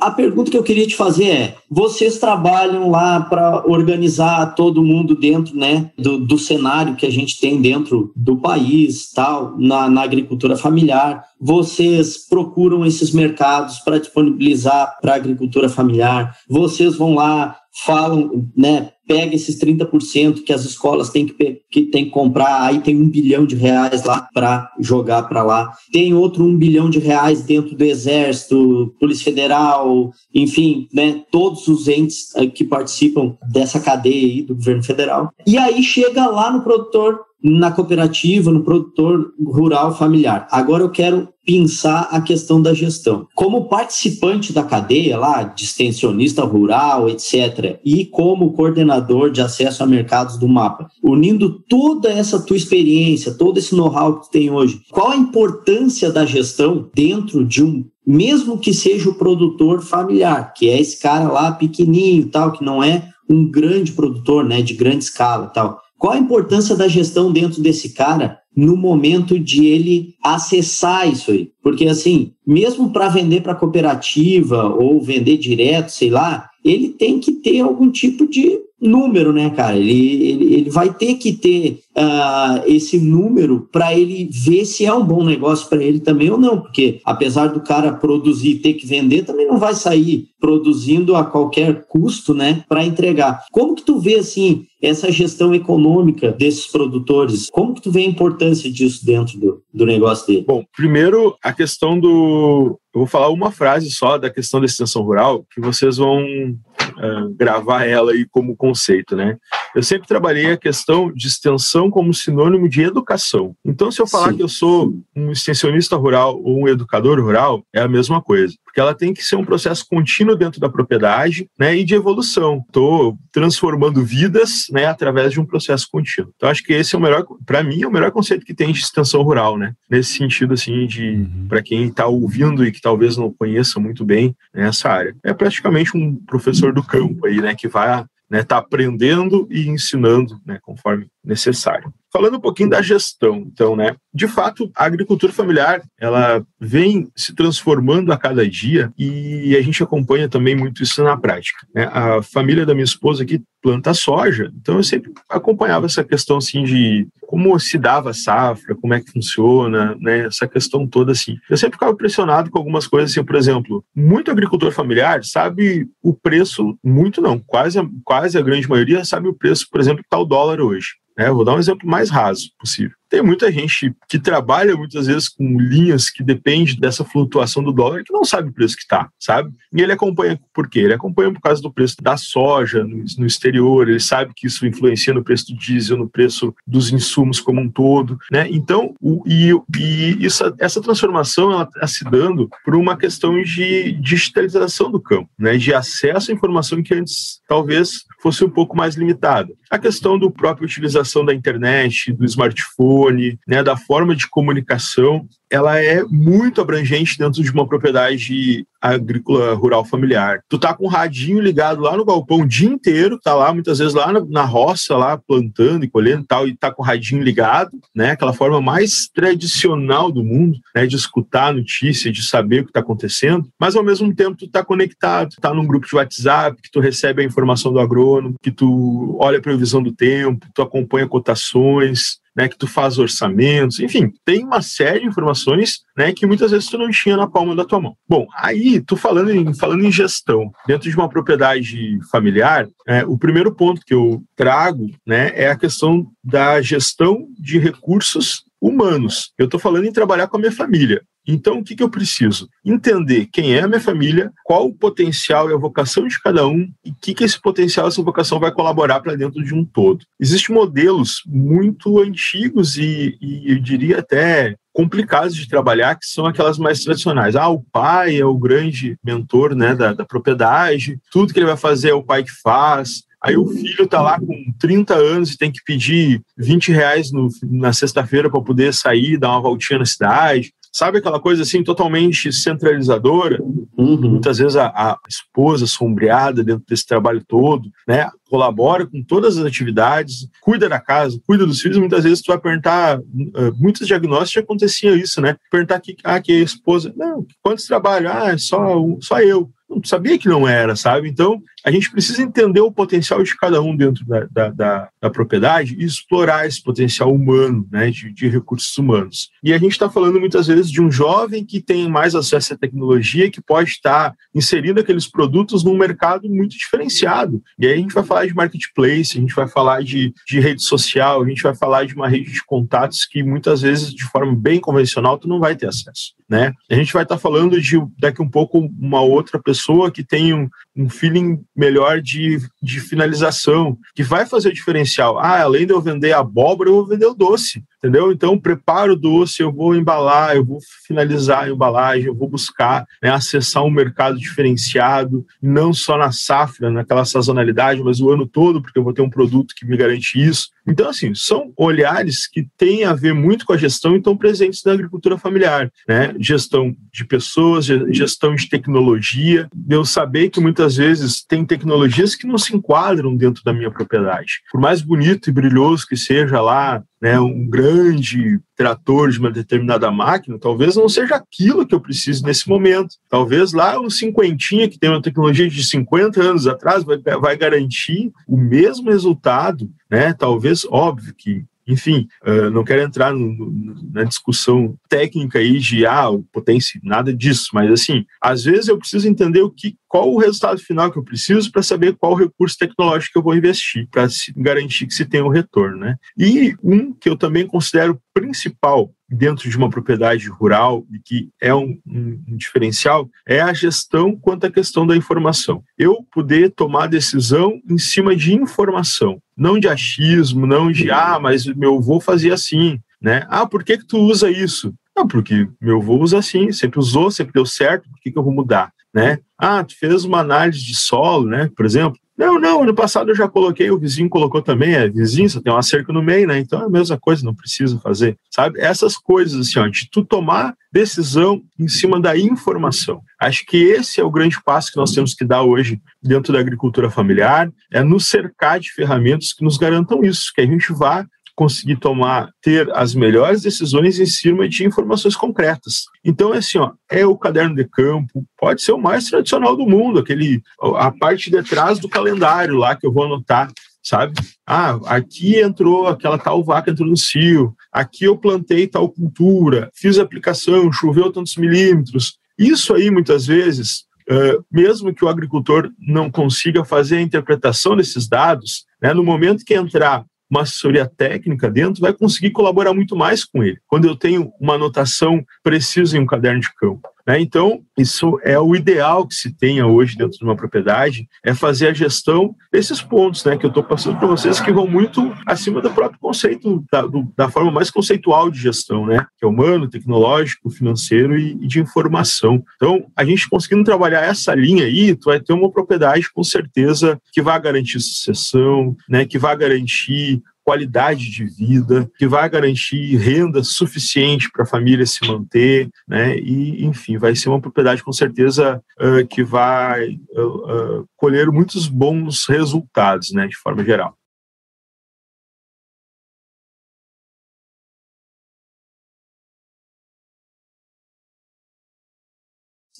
a pergunta que eu queria te fazer é: vocês trabalham lá para organizar todo mundo dentro né, do, do, cenário que a gente tem dentro do país, tal, na, na agricultura familiar? Vocês procuram esses mercados para disponibilizar para a agricultura familiar? Vocês vão lá, falam, né, pega esses 30% que as escolas têm que, que, têm que comprar, aí tem um bilhão de reais lá para jogar para lá. Tem outro um bilhão de reais dentro do Exército, Polícia Federal, enfim, né, todos os entes eh, que participam dessa cadeia aí do governo federal. E aí chega lá no produtor na cooperativa, no produtor rural familiar. Agora eu quero pensar a questão da gestão. Como participante da cadeia lá, de extensionista rural, etc., e como coordenador de acesso a mercados do mapa, unindo toda essa tua experiência, todo esse know-how que tu tem hoje, qual a importância da gestão dentro de um mesmo que seja o produtor familiar, que é esse cara lá pequenininho, tal, que não é um grande produtor, né, de grande escala, tal. Qual a importância da gestão dentro desse cara no momento de ele acessar isso aí? Porque, assim, mesmo para vender para cooperativa ou vender direto, sei lá, ele tem que ter algum tipo de número, né, cara? Ele, ele, ele vai ter que ter uh, esse número para ele ver se é um bom negócio para ele também ou não, porque apesar do cara produzir e ter que vender, também não vai sair produzindo a qualquer custo, né, para entregar. Como que tu vê assim essa gestão econômica desses produtores? Como que tu vê a importância disso dentro do, do negócio dele? Bom, primeiro a questão do eu vou falar uma frase só da questão da extensão rural, que vocês vão uh, gravar ela aí como conceito, né? Eu sempre trabalhei a questão de extensão como sinônimo de educação. Então, se eu falar Sim. que eu sou um extensionista rural ou um educador rural, é a mesma coisa, porque ela tem que ser um processo contínuo dentro da propriedade, né, e de evolução. Estou transformando vidas, né, através de um processo contínuo. Então, acho que esse é o melhor, para mim, é o melhor conceito que tem de extensão rural, né? Nesse sentido, assim, de uhum. para quem está ouvindo e que talvez não conheça muito bem né, essa área, é praticamente um professor do campo aí, né, que vai né, tá aprendendo e ensinando, né, conforme necessário. Falando um pouquinho da gestão, então, né? De fato, a agricultura familiar, ela vem se transformando a cada dia e a gente acompanha também muito isso na prática. Né? A família da minha esposa aqui planta soja, então eu sempre acompanhava essa questão, assim, de como se dava a safra, como é que funciona, né? Essa questão toda, assim. Eu sempre ficava impressionado com algumas coisas, assim, por exemplo, muito agricultor familiar sabe o preço, muito não, quase, quase a grande maioria sabe o preço, por exemplo, que está o dólar hoje. Né? Vou dar um exemplo mais raso possível. Tem muita gente que trabalha muitas vezes com linhas que depende dessa flutuação do dólar que não sabe o preço que está, sabe? E ele acompanha por quê? Ele acompanha por causa do preço da soja no, no, exterior, ele sabe que isso influencia no preço do diesel, no preço dos insumos como um todo, né? Então, o, e, e isso, essa transformação ela está se dando por uma questão de digitalização do campo, né? De acesso à informação que antes talvez fosse um pouco mais limitado. A questão do própria utilização da internet, do smartphone, né, da forma de comunicação, ela é muito abrangente dentro de uma propriedade agrícola rural familiar. Tu tá com o radinho ligado lá no galpão o dia inteiro, tá lá muitas vezes lá na, na roça, lá plantando e colhendo e tal, e tá com o radinho ligado, né? Aquela forma mais tradicional do mundo, né? De escutar a notícia, de saber o que está acontecendo, mas ao mesmo tempo tu tá conectado, tá num grupo de WhatsApp, que tu recebe a informação do agrônomo, que tu olha a previsão do tempo, tu acompanha cotações, né, que tu faz orçamentos, enfim, tem uma série de informações, né, que muitas vezes tu não tinha na palma da tua mão. Bom, aí, tu falando em, falando em gestão, dentro de uma propriedade familiar, é, o primeiro ponto que eu trago, né, é a questão da gestão de recursos humanos. Eu estou falando em trabalhar com a minha família. Então, o que, que eu preciso? Entender quem é a minha família, qual o potencial e a vocação de cada um e o que, que esse potencial, essa vocação vai colaborar para dentro de um todo. Existem modelos muito antigos e, e eu diria até complicados de trabalhar, que são aquelas mais tradicionais. Ah, o pai é o grande mentor né, da, da propriedade, tudo que ele vai fazer é o pai que faz, Aí o filho está lá com 30 anos e tem que pedir 20 reais no, na sexta-feira para poder sair, dar uma voltinha na cidade. Sabe aquela coisa assim totalmente centralizadora? Uhum. Muitas vezes a, a, esposa sombreada dentro desse trabalho todo, né? Colabora com todas as atividades, cuida da casa, cuida dos filhos. Muitas vezes tu vai perguntar, uh, muitos diagnósticos acontecia isso, né? Perguntar que, ah, que a esposa, não, quantos trabalham? Ah, é só, só eu. Não sabia que não era, sabe? Então, a gente precisa entender o potencial de cada um dentro da, da, da, da propriedade e explorar esse potencial humano, né, de, de recursos humanos. E a gente está falando muitas vezes de um jovem que tem mais acesso à tecnologia, que pode estar inserindo aqueles produtos num mercado muito diferenciado. E aí a gente vai falar de marketplace, a gente vai falar de, de rede social, a gente vai falar de uma rede de contatos que muitas vezes, de forma bem convencional, tu não vai ter acesso. Né? A gente vai estar tá falando de daqui um pouco uma outra pessoa que tem um, um feeling melhor de, de finalização, que vai fazer o diferencial. Ah, além de eu vender abóbora, eu vou vender o doce entendeu? Então, preparo doce, eu vou embalar, eu vou finalizar a embalagem, eu vou buscar né, acessar um mercado diferenciado, não só na safra, naquela sazonalidade, mas o ano todo, porque eu vou ter um produto que me garante isso. Então, assim, são olhares que têm a ver muito com a gestão e estão presentes na agricultura familiar, né? Gestão de pessoas, gestão de tecnologia, eu saber que muitas vezes tem tecnologias que não se enquadram dentro da minha propriedade. Por mais bonito e brilhoso que seja lá né, um grande trator de uma determinada máquina, talvez não seja aquilo que eu preciso nesse momento. Talvez lá um cinquentinha que tem uma tecnologia de 50 anos atrás vai, vai garantir o mesmo resultado, né? Talvez, óbvio que enfim, uh, não quero entrar no, no, na discussão técnica aí de ah, potência, nada disso, mas assim, às vezes eu preciso entender o que, qual o resultado final que eu preciso para saber qual recurso tecnológico eu vou investir para garantir que se tenha um retorno, né? E um que eu também considero principal dentro de uma propriedade rural e que é um, um, um, diferencial é a gestão quanto à questão da informação. Eu poder tomar decisão em cima de informação, não de achismo, não de ah, mas meu avô fazia assim, né? Ah, por que que tu usa isso? Ah, porque meu avô usa assim, sempre usou, sempre deu certo, por que que eu vou mudar, né? Ah, tu fez uma análise de solo, né? Por exemplo, não, não, ano passado eu já coloquei, o vizinho colocou também, é vizinho, só tem uma cerca no meio, né? Então é a mesma coisa, não precisa fazer, sabe? Essas coisas, assim, ó, de tu tomar decisão em cima da informação. Acho que esse é o grande passo que nós temos que dar hoje dentro da agricultura familiar, é nos cercar de ferramentas que nos garantam isso, que a gente vá conseguir tomar, ter as melhores decisões em cima de informações concretas. Então, é assim, ó, é o caderno de campo, pode ser o mais tradicional do mundo, aquele a parte de trás do calendário lá que eu vou anotar sabe? Ah, aqui entrou aquela tal vaca entrou no cio, aqui eu plantei tal cultura, fiz aplicação, choveu tantos milímetros. Isso aí, muitas vezes, uh, mesmo que o agricultor não consiga fazer a interpretação desses dados, né, no momento que entrar uma assessoria técnica dentro, vai conseguir colaborar muito mais com ele. Quando eu tenho uma anotação precisa em um caderno de campo. Né? Então, isso é o ideal que se tenha hoje dentro de uma propriedade, é fazer a gestão desses pontos né, que eu estou passando para vocês, que vão muito acima do próprio conceito, da, do, da, forma mais conceitual de gestão, né, que é humano, tecnológico, financeiro e, e, de informação. Então, a gente conseguindo trabalhar essa linha aí, tu vai ter uma propriedade com certeza que vai garantir sucessão, né, que vai garantir qualidade de vida, que vai garantir renda suficiente para a família se manter, né? E, enfim, vai ser uma propriedade com certeza uh, que vai uh, uh, colher muitos bons resultados, né? De forma geral.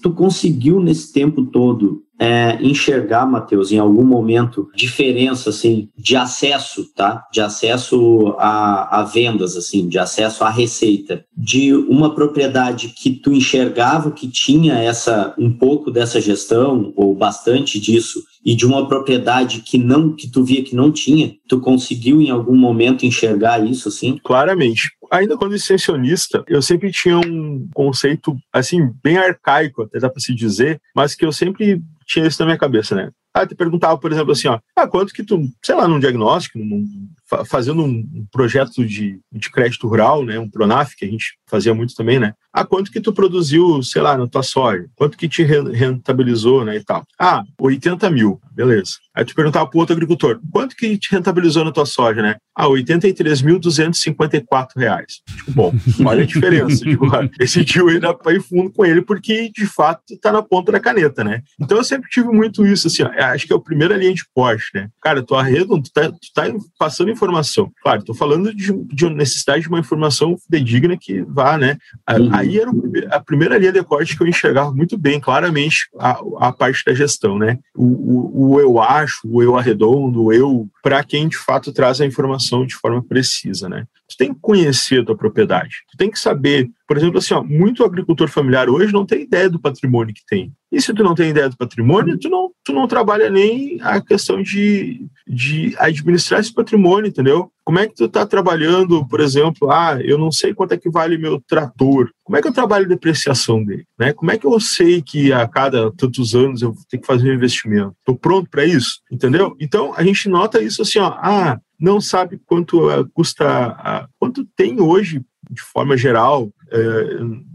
Tu conseguiu nesse tempo todo é, enxergar, Matheus, em algum momento, diferença assim de acesso, tá? De acesso a, a, vendas, assim, de acesso à receita, de uma propriedade que tu enxergava que tinha essa um pouco dessa gestão ou bastante disso e de uma propriedade que não que tu via que não tinha, tu conseguiu em algum momento enxergar isso, assim? Claramente ainda quando extensionista, eu sempre tinha um conceito, assim, bem arcaico, até dá para se dizer, mas que eu sempre tinha isso na minha cabeça, né? Ah, te perguntava, por exemplo, assim, ó, ah, quanto que tu, sei lá, num diagnóstico, num, fazendo um projeto de, de crédito rural, né, um Pronaf, que a gente fazia muito também, né? Ah, quanto que tu produziu, sei lá, na tua soja? Quanto que te rentabilizou, né, e tal? Ah, 80 mil, beleza. Aí tu perguntava para o outro agricultor, quanto que te rentabilizou na tua soja, né? Ah, R$ 83.254. Tipo, bom, olha a diferença. tipo, esse tio aí dá para ir fundo com ele porque, de fato, está na ponta da caneta, né? Então eu sempre tive muito isso, assim, ó, acho que é a primeira linha de corte, né? Cara, tu arredo, tu tá, tu tá passando informação. Claro, tô falando de, de necessidade de uma informação fidedigna que vá, né? Uhum. Aí era a primeira linha de corte que eu enxergava muito bem, claramente, a, a parte da gestão, né? O, o, o eu acho, o eu arredondo, o eu, para quem de fato traz a informação de forma precisa, né? Tu tem que conhecer a tua propriedade, tu tem que saber, por exemplo, assim, ó, muito agricultor familiar hoje não tem ideia do patrimônio que tem. E se tu não tem ideia do patrimônio, tu não, tu não trabalha nem a questão de, de administrar esse patrimônio, entendeu? Como é que tu está trabalhando, por exemplo, ah, eu não sei quanto é que vale meu trator. Como é que eu trabalho a depreciação dele? Né? Como é que eu sei que a cada tantos anos eu ter que fazer um investimento? Estou pronto para isso? Entendeu? Então, a gente nota isso assim, ó, ah, não sabe quanto uh, custa, uh, quanto tem hoje, de forma geral,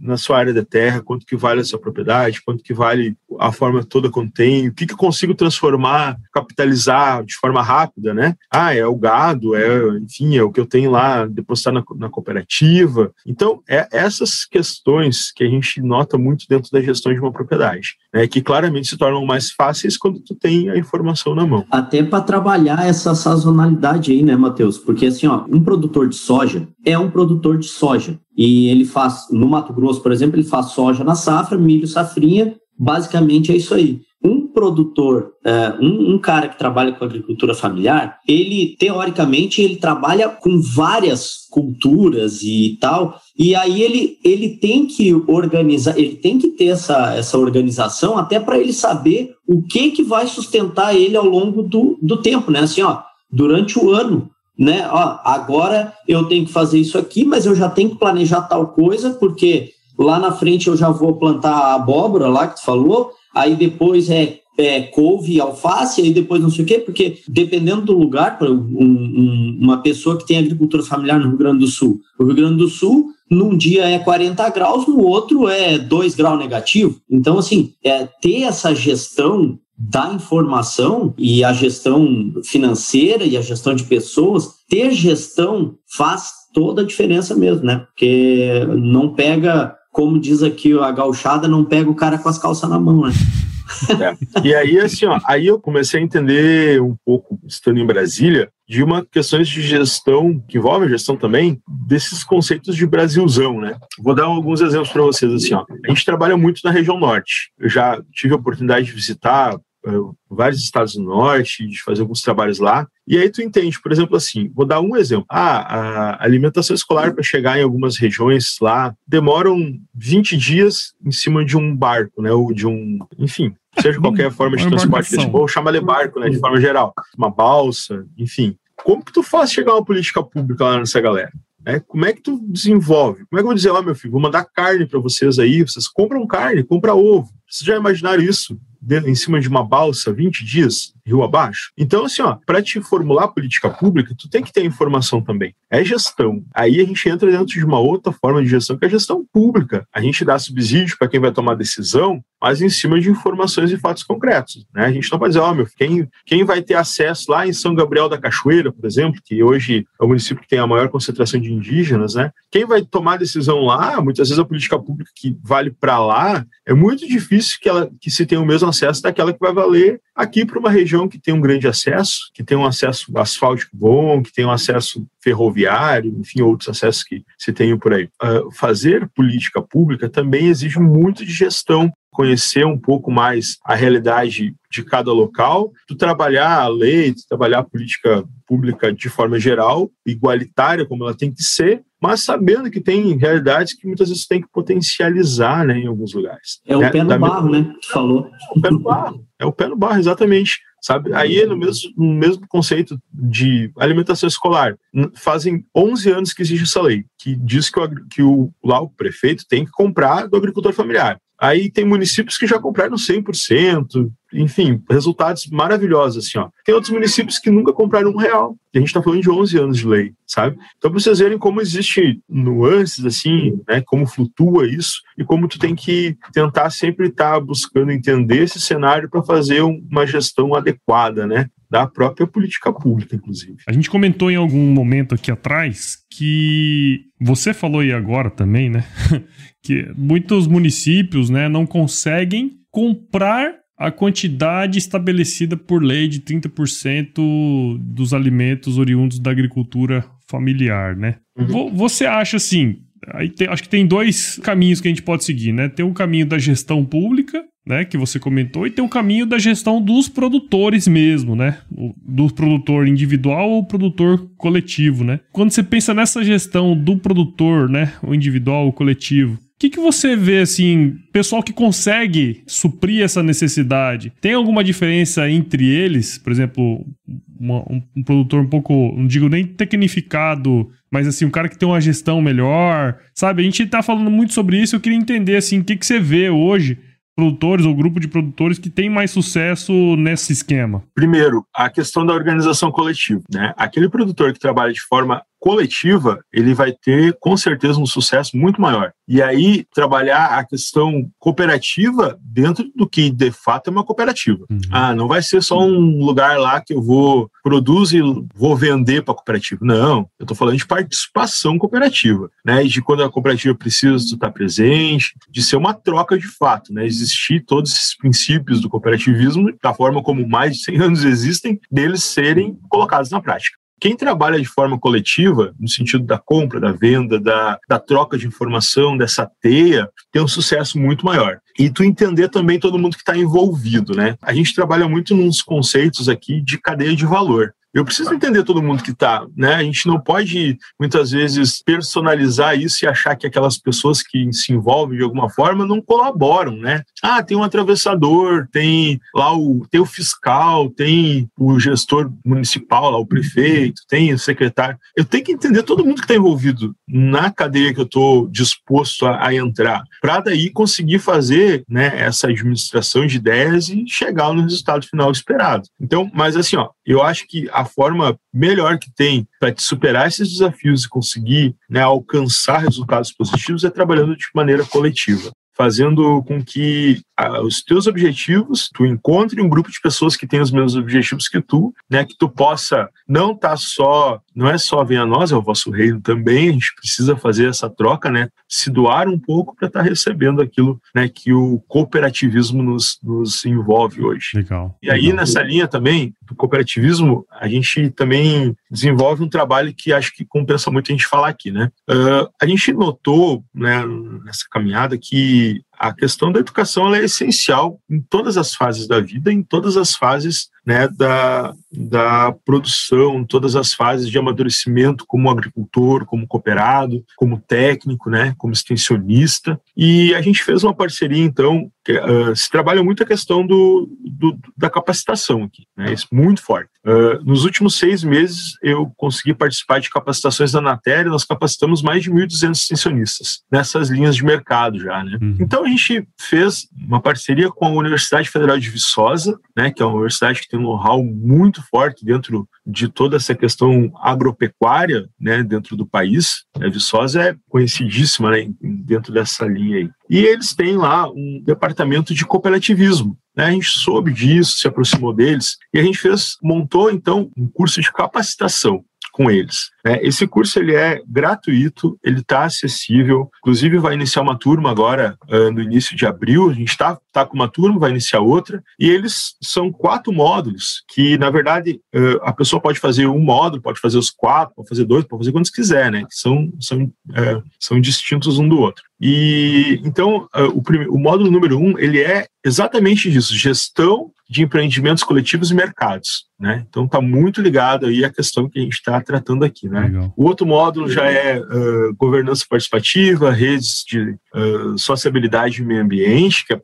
na sua área de terra, quanto que vale essa propriedade, quanto que vale a forma toda que tenho, o que que eu consigo transformar, capitalizar de forma rápida, né? Ah, é o gado, é, enfim, é o que eu tenho lá, depositar na, na cooperativa. Então, é essas questões que a gente nota muito dentro da gestão de uma propriedade, né? Que claramente se tornam mais fáceis quando tu tem a informação na mão. Até para trabalhar essa sazonalidade aí, né, Matheus? Porque assim, ó, um produtor de soja é um produtor de soja. E ele faz, no Mato Grosso, por exemplo, ele faz soja na safra, milho safrinha, basicamente é isso aí. Um produtor, um, um, cara que trabalha com agricultura familiar, ele, teoricamente, ele trabalha com várias culturas e tal, e aí ele, ele tem que organizar, ele tem que ter essa, essa organização até para ele saber o que, que vai sustentar ele ao longo do, do tempo, né? Assim, ó, durante o ano, né? Ó, agora eu tenho que fazer isso aqui, mas eu já tenho que planejar tal coisa, porque lá na frente eu já vou plantar a abóbora lá que tu falou, aí depois é, é couve, alface, aí depois não sei o quê, porque dependendo do lugar, para um, um, uma pessoa que tem agricultura familiar no Rio Grande do Sul, o Rio Grande do Sul, num dia é 40 graus, no outro é 2 graus negativo. Então, assim, é, ter essa gestão da informação e a gestão financeira e a gestão de pessoas, ter gestão faz toda a diferença mesmo, né? Porque não pega, como diz aqui a gauchada, não pega o cara com as calças na mão, né? É. E aí, assim, ó, aí eu comecei a entender um pouco, estando em Brasília, de uma questões de gestão, que envolve a gestão também, desses conceitos de Brasilzão, né? Vou dar alguns exemplos para vocês, assim, ó. A gente trabalha muito na região norte. Eu já tive a oportunidade de visitar vários estados do norte, de fazer alguns trabalhos lá. E aí tu entende, por exemplo, assim, vou dar um exemplo. Ah, a alimentação escolar para chegar em algumas regiões lá demoram 20 dias em cima de um barco, né? Ou de um, enfim, seja qualquer forma de transporte que ou chama de barco, né? De forma geral, uma balsa, enfim. Como que tu faz chegar uma política pública lá nessa galera? É, como é que tu desenvolve? Como é que eu vou dizer, ó, oh, meu filho, vou mandar carne para vocês aí, vocês compram carne, compram ovo. Vocês já imaginaram isso? Em cima de uma balsa 20 dias, rio abaixo. Então, assim, ó, para te formular política pública, tu tem que ter informação também. É gestão. Aí a gente entra dentro de uma outra forma de gestão, que é a gestão pública. A gente dá subsídio para quem vai tomar decisão, mas em cima de informações e fatos concretos. Né? A gente não vai dizer, ó, oh, meu, quem, quem vai ter acesso lá em São Gabriel da Cachoeira, por exemplo, que hoje é o município que tem a maior concentração de indígenas, né? Quem vai tomar decisão lá, muitas vezes a política pública que vale para lá, é muito difícil que, ela, que se tenha o mesmo acesso daquela que vai valer aqui para uma região que tem um grande acesso, que tem um acesso asfáltico bom, que tem um acesso ferroviário, enfim, outros acessos que se tenham por aí. Uh, fazer política pública também exige muito de gestão, conhecer um pouco mais a realidade de cada local, tu trabalhar a lei, tu trabalhar a política pública de forma geral, igualitária como ela tem que ser, mas sabendo que tem realidades que muitas vezes tem que potencializar né, em alguns lugares. É o é, pé no barro, mesma... né? Tu falou. É o pé no barro, é o pé no barro, exatamente. Sabe? Aí, no mesmo, no mesmo conceito de alimentação escolar, fazem 11 anos que existe essa lei, que diz que, o, que o, lá o prefeito tem que comprar do agricultor familiar. Aí tem municípios que já compraram 100%, enfim, resultados maravilhosos, assim, ó. Tem outros municípios que nunca compraram um real. A gente está falando de 11 anos de lei, sabe? Então, para vocês verem como existe nuances, assim, né? Como flutua isso e como tu tem que tentar sempre estar tá buscando entender esse cenário para fazer uma gestão adequada, né? Da própria política pública, inclusive. A gente comentou em algum momento aqui atrás que você falou aí agora também, né? que muitos municípios, né, não conseguem comprar a quantidade estabelecida por lei de 30% dos alimentos oriundos da agricultura familiar, né? Uhum. Você acha assim, aí tem, acho que tem dois caminhos que a gente pode seguir, né? Tem o caminho da gestão pública, né, que você comentou, e tem o caminho da gestão dos produtores mesmo, né? Do produtor individual ou produtor coletivo, né? Quando você pensa nessa gestão do produtor, né, o individual ou coletivo, o que, que você vê, assim, pessoal que consegue suprir essa necessidade? Tem alguma diferença entre eles? Por exemplo, uma, um, um, produtor um pouco, não digo nem tecnificado, mas assim, um cara que tem uma gestão melhor, sabe? A gente tá falando muito sobre isso, eu queria entender, assim, o que, que você vê hoje produtores ou grupo de produtores que tem mais sucesso nesse esquema? Primeiro, a questão da organização coletiva. Né? Aquele produtor que trabalha de forma coletiva, ele vai ter com certeza um sucesso muito maior. E aí, trabalhar a questão cooperativa dentro do que de fato é uma cooperativa. Uhum. Ah, não vai ser só um lugar lá que eu vou produzir e vou vender para a cooperativa. Não, eu estou falando de participação cooperativa, né? De quando a cooperativa precisa estar presente, de ser uma troca de fato, né? Existir todos esses princípios do cooperativismo, da forma como mais de 100 anos existem, deles serem colocados na prática. Quem trabalha de forma coletiva, no sentido da compra, da venda, da, da troca de informação, dessa teia, tem um sucesso muito maior. E tu entender também todo mundo que está envolvido, né? A gente trabalha muito nos conceitos aqui de cadeia de valor. Eu preciso entender todo mundo que está, né? A gente não pode muitas vezes personalizar isso e achar que aquelas pessoas que se envolvem de alguma forma não colaboram, né? Ah, tem um atravessador, tem lá o tem o fiscal, tem o gestor municipal, lá o prefeito, tem o secretário. Eu tenho que entender todo mundo que está envolvido na cadeia que eu estou disposto a, a entrar, para daí conseguir fazer, né, essa administração de ideias e chegar no resultado final esperado. Então, mas assim, ó, eu acho que a forma melhor que tem para te superar esses desafios e conseguir né, alcançar resultados positivos é trabalhando de maneira coletiva fazendo com que ah, os teus objetivos, tu encontre um grupo de pessoas que tem os mesmos objetivos que tu, né, que tu possa não estar tá só, não é só venha a nós, é o vosso reino também, a gente precisa fazer essa troca, né, se doar um pouco para estar tá recebendo aquilo, né, que o cooperativismo nos, nos envolve hoje. Legal. E aí legal. nessa linha também do cooperativismo, a gente também desenvolve um trabalho que acho que compensa muito a gente falar aqui, né? Uh, a gente notou, né, nessa caminhada que a questão da educação é essencial em todas as fases da vida, em todas as fases né, da, da produção, todas as fases de amadurecimento como agricultor, como cooperado, como técnico, né, como extensionista. E a gente fez uma parceria, então, que, uh, se trabalha muito a questão do, do da capacitação aqui, né, isso muito forte. Uh, nos últimos seis meses, eu consegui participar de capacitações da Anatéria, nós capacitamos mais de 1.200 extensionistas nessas linhas de mercado já. Né? Uhum. Então, a gente fez uma parceria com a Universidade Federal de Viçosa, né, que é uma universidade que tem um know-how muito forte dentro de toda essa questão agropecuária né, dentro do país. A Viçosa é conhecidíssima né, dentro dessa linha aí. E eles têm lá um departamento de cooperativismo. Né? A gente soube disso, se aproximou deles, e a gente fez, montou então um curso de capacitação com eles. Né? Esse curso ele é gratuito, ele está acessível. Inclusive vai iniciar uma turma agora uh, no início de abril. A gente está tá com uma turma, vai iniciar outra. E eles são quatro módulos que, na verdade, uh, a pessoa pode fazer um módulo, pode fazer os quatro, pode fazer dois, pode fazer quantos quiser, né? São são uh, são distintos um do outro. E então o, o módulo número um ele é exatamente isso: gestão de empreendimentos coletivos e mercados. Né? Então está muito ligado aí à questão que a gente está tratando aqui. Né? O outro módulo já é uh, governança participativa, redes de uh, sociabilidade e meio ambiente, que é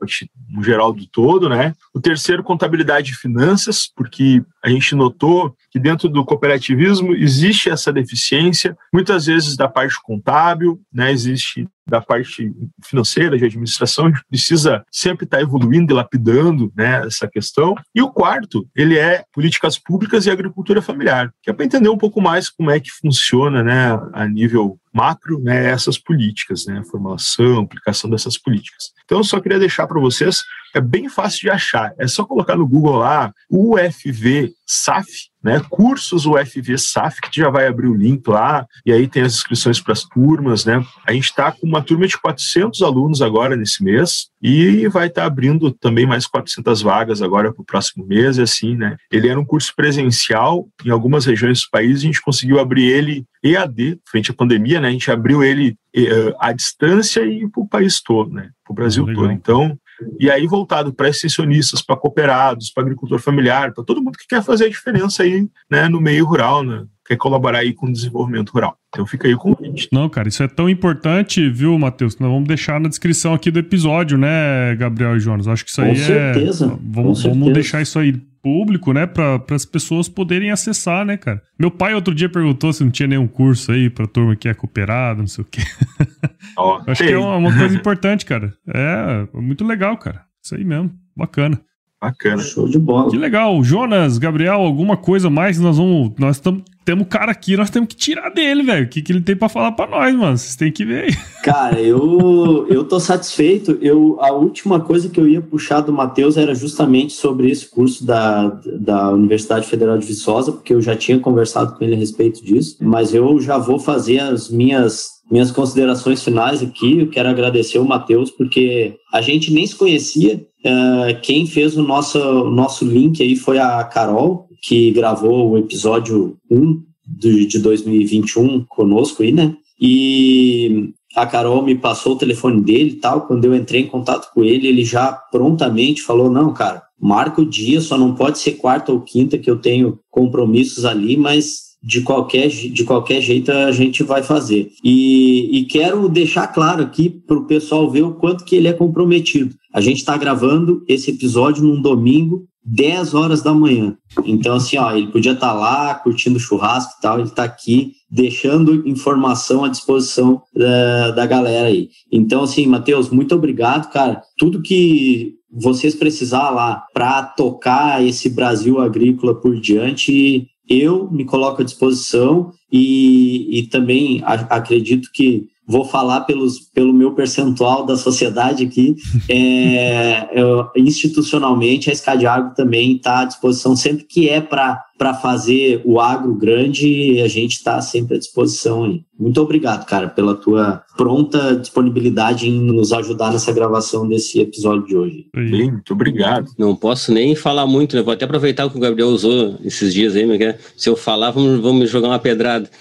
no geral do todo. Né? O terceiro, contabilidade e finanças, porque a gente notou que dentro do cooperativismo existe essa deficiência, muitas vezes da parte contábil, né? existe da parte financeira, de administração, a gente precisa sempre estar evoluindo e lapidando né, essa questão. E o quarto, ele é políticas públicas e agricultura familiar, que é para entender um pouco mais como é que funciona né, a nível macro, né, essas políticas, né, formulação, aplicação dessas políticas. Então, eu só queria deixar para vocês, é bem fácil de achar, é só colocar no Google lá, UFV SAF, né, cursos UFV SAF, que já vai abrir o link lá, e aí tem as inscrições para as turmas, né, a gente está com uma turma de 400 alunos agora nesse mês, e vai estar tá abrindo também mais 400 vagas agora para o próximo mês, e assim, né, ele era um curso presencial, em algumas regiões do país, a gente conseguiu abrir ele EAD, frente à pandemia, né, a gente abriu ele uh, à distância e para o país todo, né, para o Brasil Legal. todo, então e aí voltado para extensionistas, para cooperados, para agricultor familiar, para todo mundo que quer fazer a diferença aí, né, no meio rural, né, quer colaborar aí com o desenvolvimento rural. Então fica aí o convite. Não, cara, isso é tão importante, viu, Matheus? Nós vamos deixar na descrição aqui do episódio, né, Gabriel e Jonas? Acho que isso aí com é. Certeza, vamos, com vamos deixar isso aí público, né, para as pessoas poderem acessar, né, cara? Meu pai outro dia perguntou se não tinha nenhum curso aí para turma que é cooperado, não sei o quê. Oh, Acho que é uma, uma, coisa importante, cara. É, muito legal, cara. Isso aí mesmo. Bacana. Bacana. Show de bola. Que legal. Jonas, Gabriel, alguma coisa mais? Nós vamos. Nós estamos. Temos cara aqui, nós temos que tirar dele, velho. O que, que ele tem para falar para nós, mano? Vocês têm que ver aí. Cara, eu, eu tô satisfeito. Eu, a última coisa que eu ia puxar do Matheus era justamente sobre esse curso da, da Universidade Federal de Viçosa, porque eu já tinha conversado com ele a respeito disso. Mas eu já vou fazer as minhas minhas considerações finais aqui. Eu quero agradecer o Matheus, porque a gente nem se conhecia. Uh, quem fez o nosso, nosso link aí foi a Carol, que gravou o episódio 1 de, de 2021 conosco aí, né? E a Carol me passou o telefone dele e tal. Quando eu entrei em contato com ele, ele já prontamente falou: Não, cara, marca o dia, só não pode ser quarta ou quinta, que eu tenho compromissos ali, mas de qualquer, de qualquer jeito a gente vai fazer. E, e quero deixar claro aqui para o pessoal ver o quanto que ele é comprometido. A gente está gravando esse episódio num domingo, 10 horas da manhã. Então, assim, ó, ele podia estar tá lá curtindo churrasco e tal, ele está aqui deixando informação à disposição da, eh, da galera aí. Então, assim, Matheus, muito obrigado, cara. Tudo que vocês precisar lá para tocar esse Brasil agrícola por diante, eu me coloco à disposição e, e também acredito que vou falar pelos, pelo meu percentual da sociedade aqui, é, eu, institucionalmente a Escadiago também está à disposição sempre que é para fazer o agro grande, a gente está sempre à disposição aí. Muito obrigado, cara, pela tua pronta disponibilidade em nos ajudar nessa gravação desse episódio de hoje. Muito obrigado. Não posso nem falar muito, né? Vou até aproveitar o que o Gabriel usou esses dias aí, mas se eu falar, vamos, vamos jogar uma pedrada.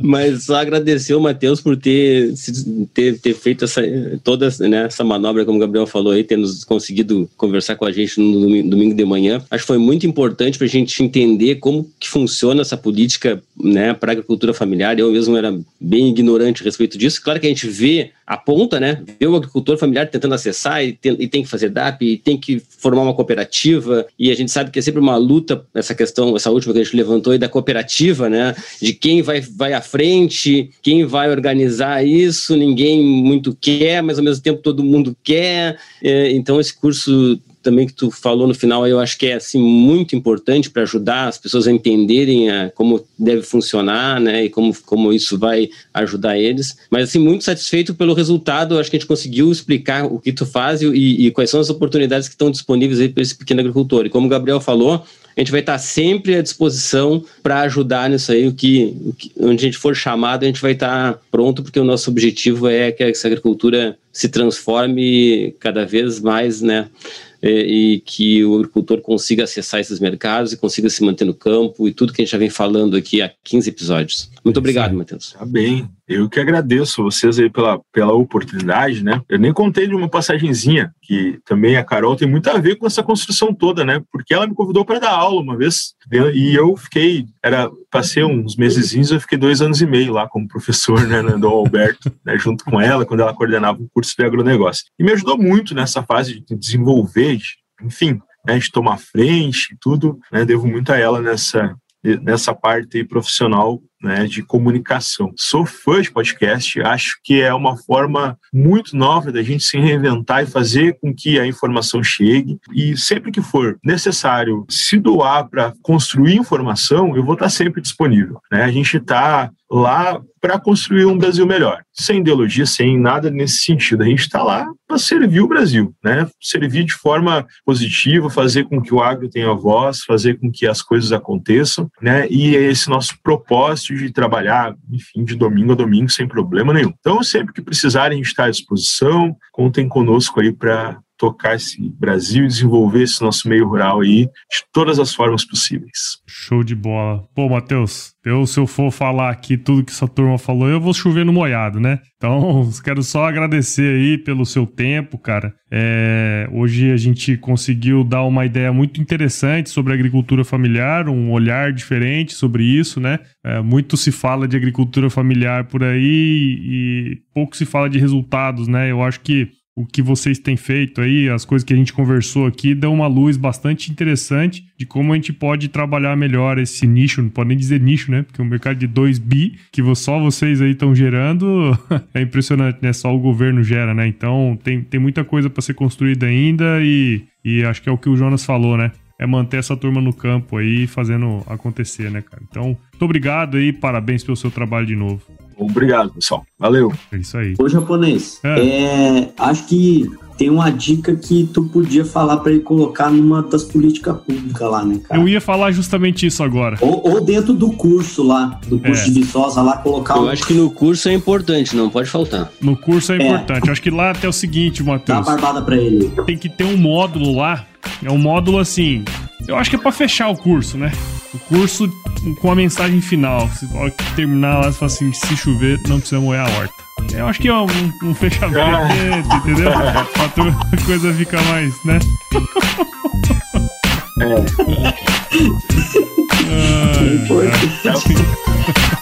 mas só agradecer o Matheus por ter, ter, ter feito essa, toda né, essa manobra, como o Gabriel falou aí, ter nos conseguido conversar com a gente no domingo de manhã. Acho que foi muito importante para a gente entender como que funciona essa política né, para a agricultura familiar. Eu mesmo era bem ignorante a respeito disso. Claro que a gente vê a ponta, né? Vê o agricultor familiar tentando acessar e tem, e tem, que fazer DAP, e tem que formar uma cooperativa, e a gente sabe que é sempre uma luta, essa questão, essa última que a gente levantou aí da cooperativa, né? De quem vai, vai à frente, quem vai organizar isso, ninguém muito quer, mas ao mesmo tempo todo mundo quer. É, então esse curso também que tu falou no final, eu acho que é assim muito importante para ajudar as pessoas a entenderem a, como deve funcionar, né, e como, como isso vai ajudar eles. Mas assim muito satisfeito pelo resultado, acho que a gente conseguiu explicar o que tu faz e, e quais são as oportunidades que estão disponíveis aí para esse pequeno agricultor. E como o Gabriel falou, a gente vai estar sempre à disposição para ajudar nisso aí, o que, o que, onde a gente for chamado, a gente vai estar pronto, porque o nosso objetivo é que essa agricultura se transforme cada vez mais, né? e que o agricultor consiga acessar esses mercados e consiga se manter no campo e tudo que a gente já vem falando aqui há 15 episódios. Muito obrigado, Matheus. Tá bem. Eu que agradeço vocês aí pela, pela oportunidade, né? Eu nem contei de uma passagenzinha, que também a Carol tem muito a ver com essa construção toda, né? Porque ela me convidou para dar aula uma vez e eu fiquei, era, passei uns mesezinhos, eu fiquei dois anos e meio lá como professor, né, no Dom Alberto, né, junto com ela, quando ela coordenava o curso de agronegócio. E me ajudou muito nessa fase de desenvolver, de, enfim, né, de tomar frente e tudo, né? Devo muito a ela nessa, nessa parte profissional né, de comunicação. Sou fã de podcast, acho que é uma forma muito nova da gente se reinventar e fazer com que a informação chegue. E sempre que for necessário se doar para construir informação, eu vou estar sempre disponível. Né? A gente está lá para construir um Brasil melhor, sem ideologia, sem nada nesse sentido. A gente está lá para servir o Brasil, né? Servir de forma positiva, fazer com que o agro tenha voz, fazer com que as coisas aconteçam, né? E é esse nosso propósito de trabalhar, enfim, de domingo a domingo sem problema nenhum. Então, sempre que precisarem, a gente está à disposição. Contem conosco aí para tocar esse Brasil e desenvolver esse nosso meio rural aí de todas as formas possíveis. Show de bola. Pô, Matheus, eu, se eu for falar aqui tudo que essa turma falou, eu vou chover no molhado, né? Então, quero só agradecer aí pelo seu tempo, cara. É, hoje a gente conseguiu dar uma ideia muito interessante sobre agricultura familiar, um olhar diferente sobre isso, né? É, muito se fala de agricultura familiar por aí e pouco se fala de resultados, né? Eu acho que o que vocês têm feito aí, as coisas que a gente conversou aqui, dão uma luz bastante interessante de como a gente pode trabalhar melhor esse nicho, não pode nem dizer nicho, né? Porque o é um mercado de 2 bi, que só vocês aí estão gerando, é impressionante, né? Só o governo gera, né? Então tem, tem muita coisa para ser construída ainda e, e acho que é o que o Jonas falou, né? é manter essa turma no campo aí fazendo acontecer, né, cara? Então, muito obrigado aí, parabéns pelo seu trabalho de novo. Obrigado, pessoal. Valeu. É isso aí. Ô, japonês, é. É, acho que tem uma dica que tu podia falar para ele colocar numa das políticas públicas lá, né, cara? Eu ia falar justamente isso agora. Ou, ou dentro do curso lá, do curso é. de Viçosa lá, colocar... Eu um... acho que no curso é importante, não pode faltar. No curso é, é. importante. Eu acho que lá até o seguinte, Matheus... Dá uma barbada pra ele. Tem que ter um módulo lá, é um módulo assim... Eu acho que é para fechar o curso, né? O curso com a mensagem final. Se terminar lá, você fala assim: se chover, não precisa moer a horta. Eu acho que é um, um fechamento, ah. entendeu? a coisa fica mais, né? É. ah,